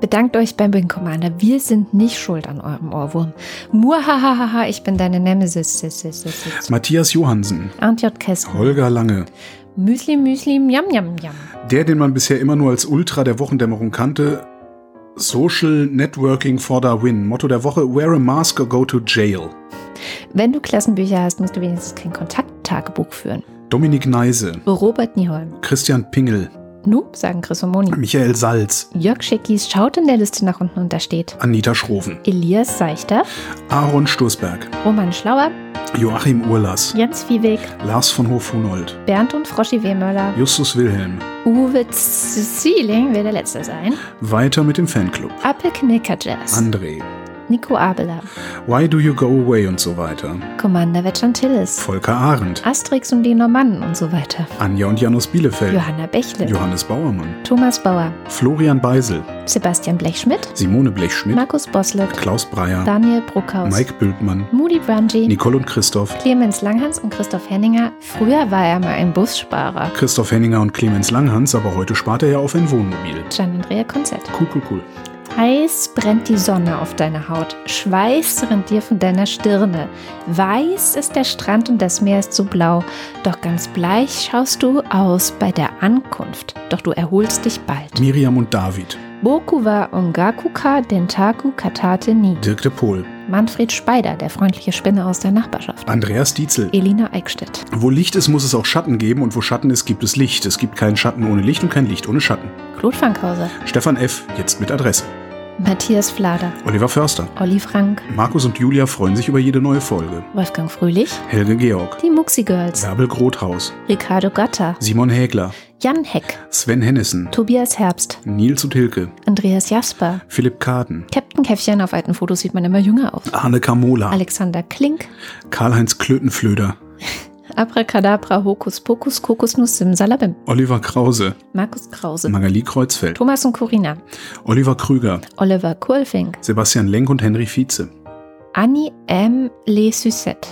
Bedankt euch beim Wing Commander. Wir sind nicht schuld an eurem Ohrwurm. Muahahaha, ich bin deine Nemesis. Sis, sis, sis. Matthias Johansen. Arndt J. Kästen. Holger Lange. Müsli, Müsli, Yam, Yam, Yam. Der, den man bisher immer nur als Ultra der Wochendämmerung kannte. Social Networking for the Win. Motto der Woche: Wear a mask or go to jail. Wenn du Klassenbücher hast, musst du wenigstens kein Kontakttagebuch führen. Dominik Neise. Robert Nieholm. Christian Pingel. Nu, sagen Chris und Moni. Michael Salz. Jörg Schickis schaut in der Liste nach unten und da steht Anita Schroven. Elias Seichter, Aaron Sturzberg. Roman Schlauer, Joachim Urlas. Jens Vieweg, Lars von Hof-Hunold. Bernd und Froschi Wehmöller, Justus Wilhelm. Uwe Zieling wird der Letzte sein, Weiter mit dem Fanclub. Apple Knicker Jazz, André. Nico Abeler, Why do you go away und so weiter. Commander Vetchantillis, Volker Arendt. Asterix und die Normannen und so weiter. Anja und Janus Bielefeld. Johanna Bächle, Johannes Bauermann. Thomas Bauer, Florian Beisel. Sebastian Blechschmidt, Simone Blechschmidt. Markus Boslett, Klaus Breyer. Daniel Bruckhaus, Mike Bültmann. Moody Brungy, Nicole und Christoph. Clemens Langhans und Christoph Henninger. Früher war er mal ein Bussparer. Christoph Henninger und Clemens Langhans, aber heute spart er ja auf ein Wohnmobil. Gian Andrea Konzert. Cool, cool, cool. Heiß brennt die Sonne auf deiner Haut, Schweiß rinnt dir von deiner Stirne. Weiß ist der Strand und das Meer ist so blau, doch ganz bleich schaust du aus bei der Ankunft, doch du erholst dich bald. Miriam und David. Boku wa ongakuka dentaku katate ni. Dirk de Pohl. Manfred Speider, der freundliche Spinne aus der Nachbarschaft. Andreas Dietzel. Elina Eickstedt. Wo Licht ist, muss es auch Schatten geben und wo Schatten ist, gibt es Licht. Es gibt keinen Schatten ohne Licht und kein Licht ohne Schatten. Claude Fankhauser. Stefan F., jetzt mit Adresse. Matthias Flader. Oliver Förster. Olli Frank. Markus und Julia freuen sich über jede neue Folge. Wolfgang Fröhlich. Helge Georg. Die Muxi Girls. Bärbel Grothaus. Ricardo Gatter. Simon Hägler. Jan Heck. Sven Hennissen. Tobias Herbst. Nils und Hilke. Andreas Jasper. Philipp Kaden. Captain Käffchen, auf alten Fotos sieht man immer jünger aus. Arne Kamola. Alexander Klink. Karl-Heinz Klötenflöder. Abracadabra, Hokus Pokus, Kokosnuss, Simsalabim. Oliver Krause. Markus Krause. Magali Kreuzfeld. Thomas und Corina. Oliver Krüger. Oliver Kohlfink. Sebastian Lenk und Henry Vize. Annie M. Le Sucette.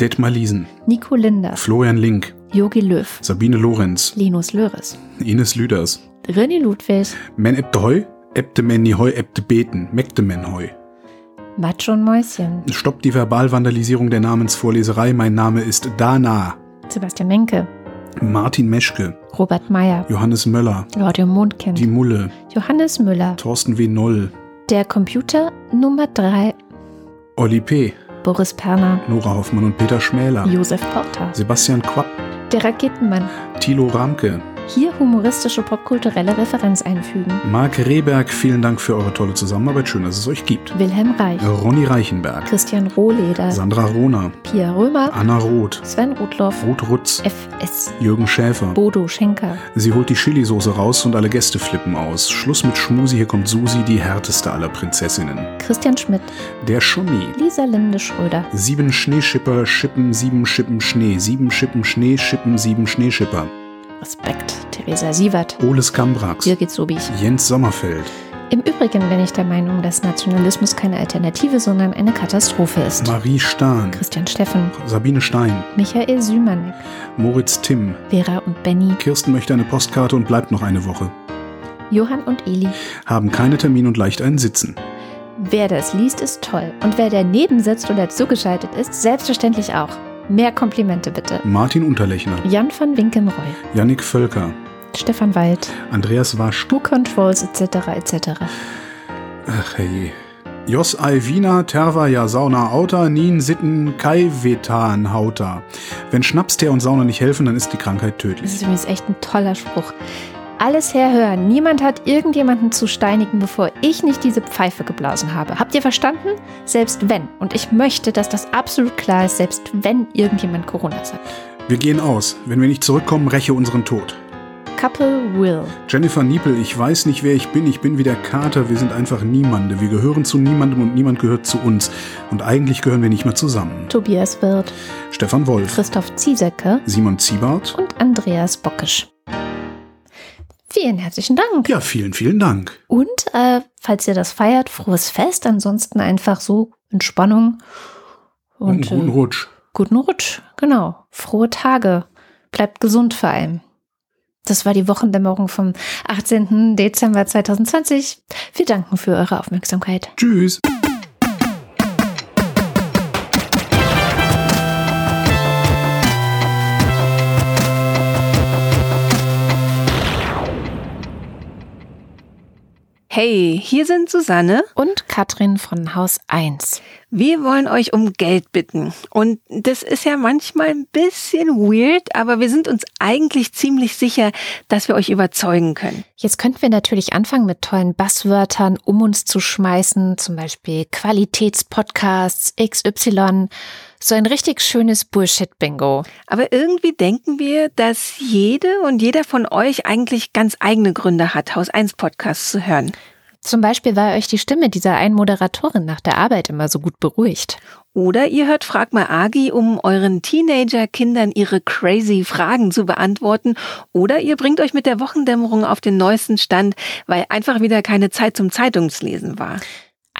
Detmar Liesen. Nico Linder. Florian Link. Jogi Löw, Sabine Lorenz, Linus Löres, Ines Lüders, René Ludwig, Men ebte Heu, ebte Menni Heu, ebte Beten, mekte Men Heu. Matsch und Mäuschen, Stoppt die Verbalvandalisierung der Namensvorleserei. Mein Name ist Dana. Sebastian Menke, Martin Meschke, Robert Meyer, Johannes Möller, Claudio Mondkind, Die Mulle, Johannes Müller, Thorsten W. Noll, der Computer Nummer 3, Olli P., Boris Perner, Nora Hoffmann und Peter Schmäler, Josef Porter, Sebastian Quapp, der Raketenmann. Thilo Ramke, Hier humoristische popkulturelle Referenz einfügen. Marc Rehberg, vielen Dank für eure tolle Zusammenarbeit. Schön, dass es euch gibt. Wilhelm Reich, Ronny Reichenberg, Christian Rohleder, Sandra Rohner, Pia Römer, Anna Roth, Sven Rudloff, Ruth Rutz, FS, Jürgen Schäfer. Bodo Schenker, Sie holt die Chili-Soße raus und alle Gäste flippen aus. Schluss mit Schmusi, hier kommt Susi, die härteste aller Prinzessinnen. Christian Schmidt, Der Schommi. Lisa Linde Schröder, Sieben Schneeschipper schippen sieben Schippen Schnee. Sieben Schippen Schnee schippen sieben Schneeschipper. Respekt, Theresa Sievert, Oles Kambrax. Birgit Sobich. Jens Sommerfeld. Im Übrigen bin ich der Meinung, dass Nationalismus keine Alternative, sondern eine Katastrophe ist. Marie Stahn. Christian Steffen, Sabine Stein. Michael Sümanek, Moritz Timm. Vera und Benny, Kirsten möchte eine Postkarte und bleibt noch eine Woche. Johann und Eli. Haben keine Termin und leicht einen Sitzen. Wer das liest, ist toll. Und wer daneben sitzt oder zugeschaltet ist, selbstverständlich auch. Mehr Komplimente bitte. Martin Unterlechner. Jan van Winkenroy, Yannick Völker. Stefan Wald, Andreas Wasch. Who Controls etc. etc. Ach herrje. Jos Alvina, Terva, ja Sauna, Auta, Nien, Sitten, Kai, Vetan, Hauta. Wenn Schnapstee und Sauna nicht helfen, dann ist die Krankheit Das tödlich. ist übrigens echt ein toller Spruch. Alles herhören. Niemand hat irgendjemanden zu steinigen, bevor ich nicht diese Pfeife geblasen habe. Habt ihr verstanden? Selbst wenn. Und ich möchte, dass das absolut klar ist, selbst wenn irgendjemand Corona sagt. Wir gehen aus. Wenn wir nicht zurückkommen, räche unseren Tod. Couple will. Jennifer Niepel, ich weiß nicht, wer ich bin. Ich bin wie der Kater. Wir sind einfach Niemande. Wir gehören zu niemandem und niemand gehört zu uns. Und eigentlich gehören wir nicht mehr zusammen. Tobias Wirth, Stefan Wolf, Christoph Ziesecke Simon Ziebart. und Andreas Bockisch. Vielen herzlichen Dank. Ja, vielen, vielen Dank. Und äh, falls ihr das feiert, frohes Fest. Ansonsten einfach so Entspannung Und, und, guten äh, Rutsch. guten Rutsch. Genau. Frohe Tage. Bleibt gesund vor allem. Das war die Wochendämmerung vom 18. Dezember 2020. Wir danken für eure Aufmerksamkeit. Tschüss. Hey, hier sind Susanne. Und Katrin von Haus 1. Wir wollen euch um Geld bitten. Und das ist ja manchmal ein bisschen weird, aber wir sind uns eigentlich ziemlich sicher, dass wir euch überzeugen können. Jetzt könnten wir natürlich anfangen mit tollen Basswörtern, um uns zu schmeißen, zum Beispiel Qualitätspodcasts, XY, so ein richtig schönes Bullshit-Bingo. Aber irgendwie denken wir, dass jede und jeder von euch eigentlich ganz eigene Gründe hat, Haus 1 Podcasts zu hören. Zum Beispiel war euch die Stimme dieser einen Moderatorin nach der Arbeit immer so gut beruhigt. Oder ihr hört Frag mal Agi, um euren Teenager-Kindern ihre crazy Fragen zu beantworten. Oder ihr bringt euch mit der Wochendämmerung auf den neuesten Stand, weil einfach wieder keine Zeit zum Zeitungslesen war.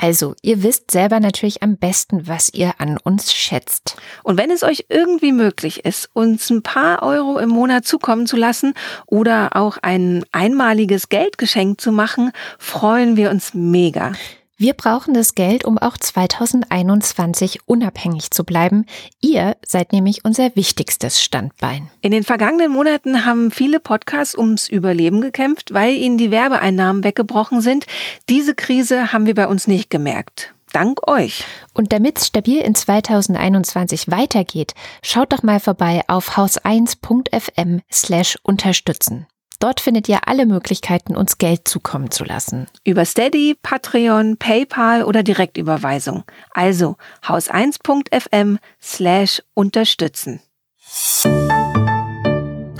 Also, ihr wisst selber natürlich am besten, was ihr an uns schätzt. Und wenn es euch irgendwie möglich ist, uns ein paar Euro im Monat zukommen zu lassen oder auch ein einmaliges Geldgeschenk zu machen, freuen wir uns mega. Wir brauchen das Geld, um auch 2021 unabhängig zu bleiben. Ihr seid nämlich unser wichtigstes Standbein. In den vergangenen Monaten haben viele Podcasts ums Überleben gekämpft, weil ihnen die Werbeeinnahmen weggebrochen sind. Diese Krise haben wir bei uns nicht gemerkt. Dank euch. Und damit es stabil in 2021 weitergeht, schaut doch mal vorbei auf haus1.fm slash unterstützen. Dort findet ihr alle Möglichkeiten, uns Geld zukommen zu lassen. Über Steady, Patreon, PayPal oder Direktüberweisung. Also haus1.fm slash unterstützen.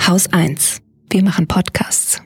Haus 1. Wir machen Podcasts.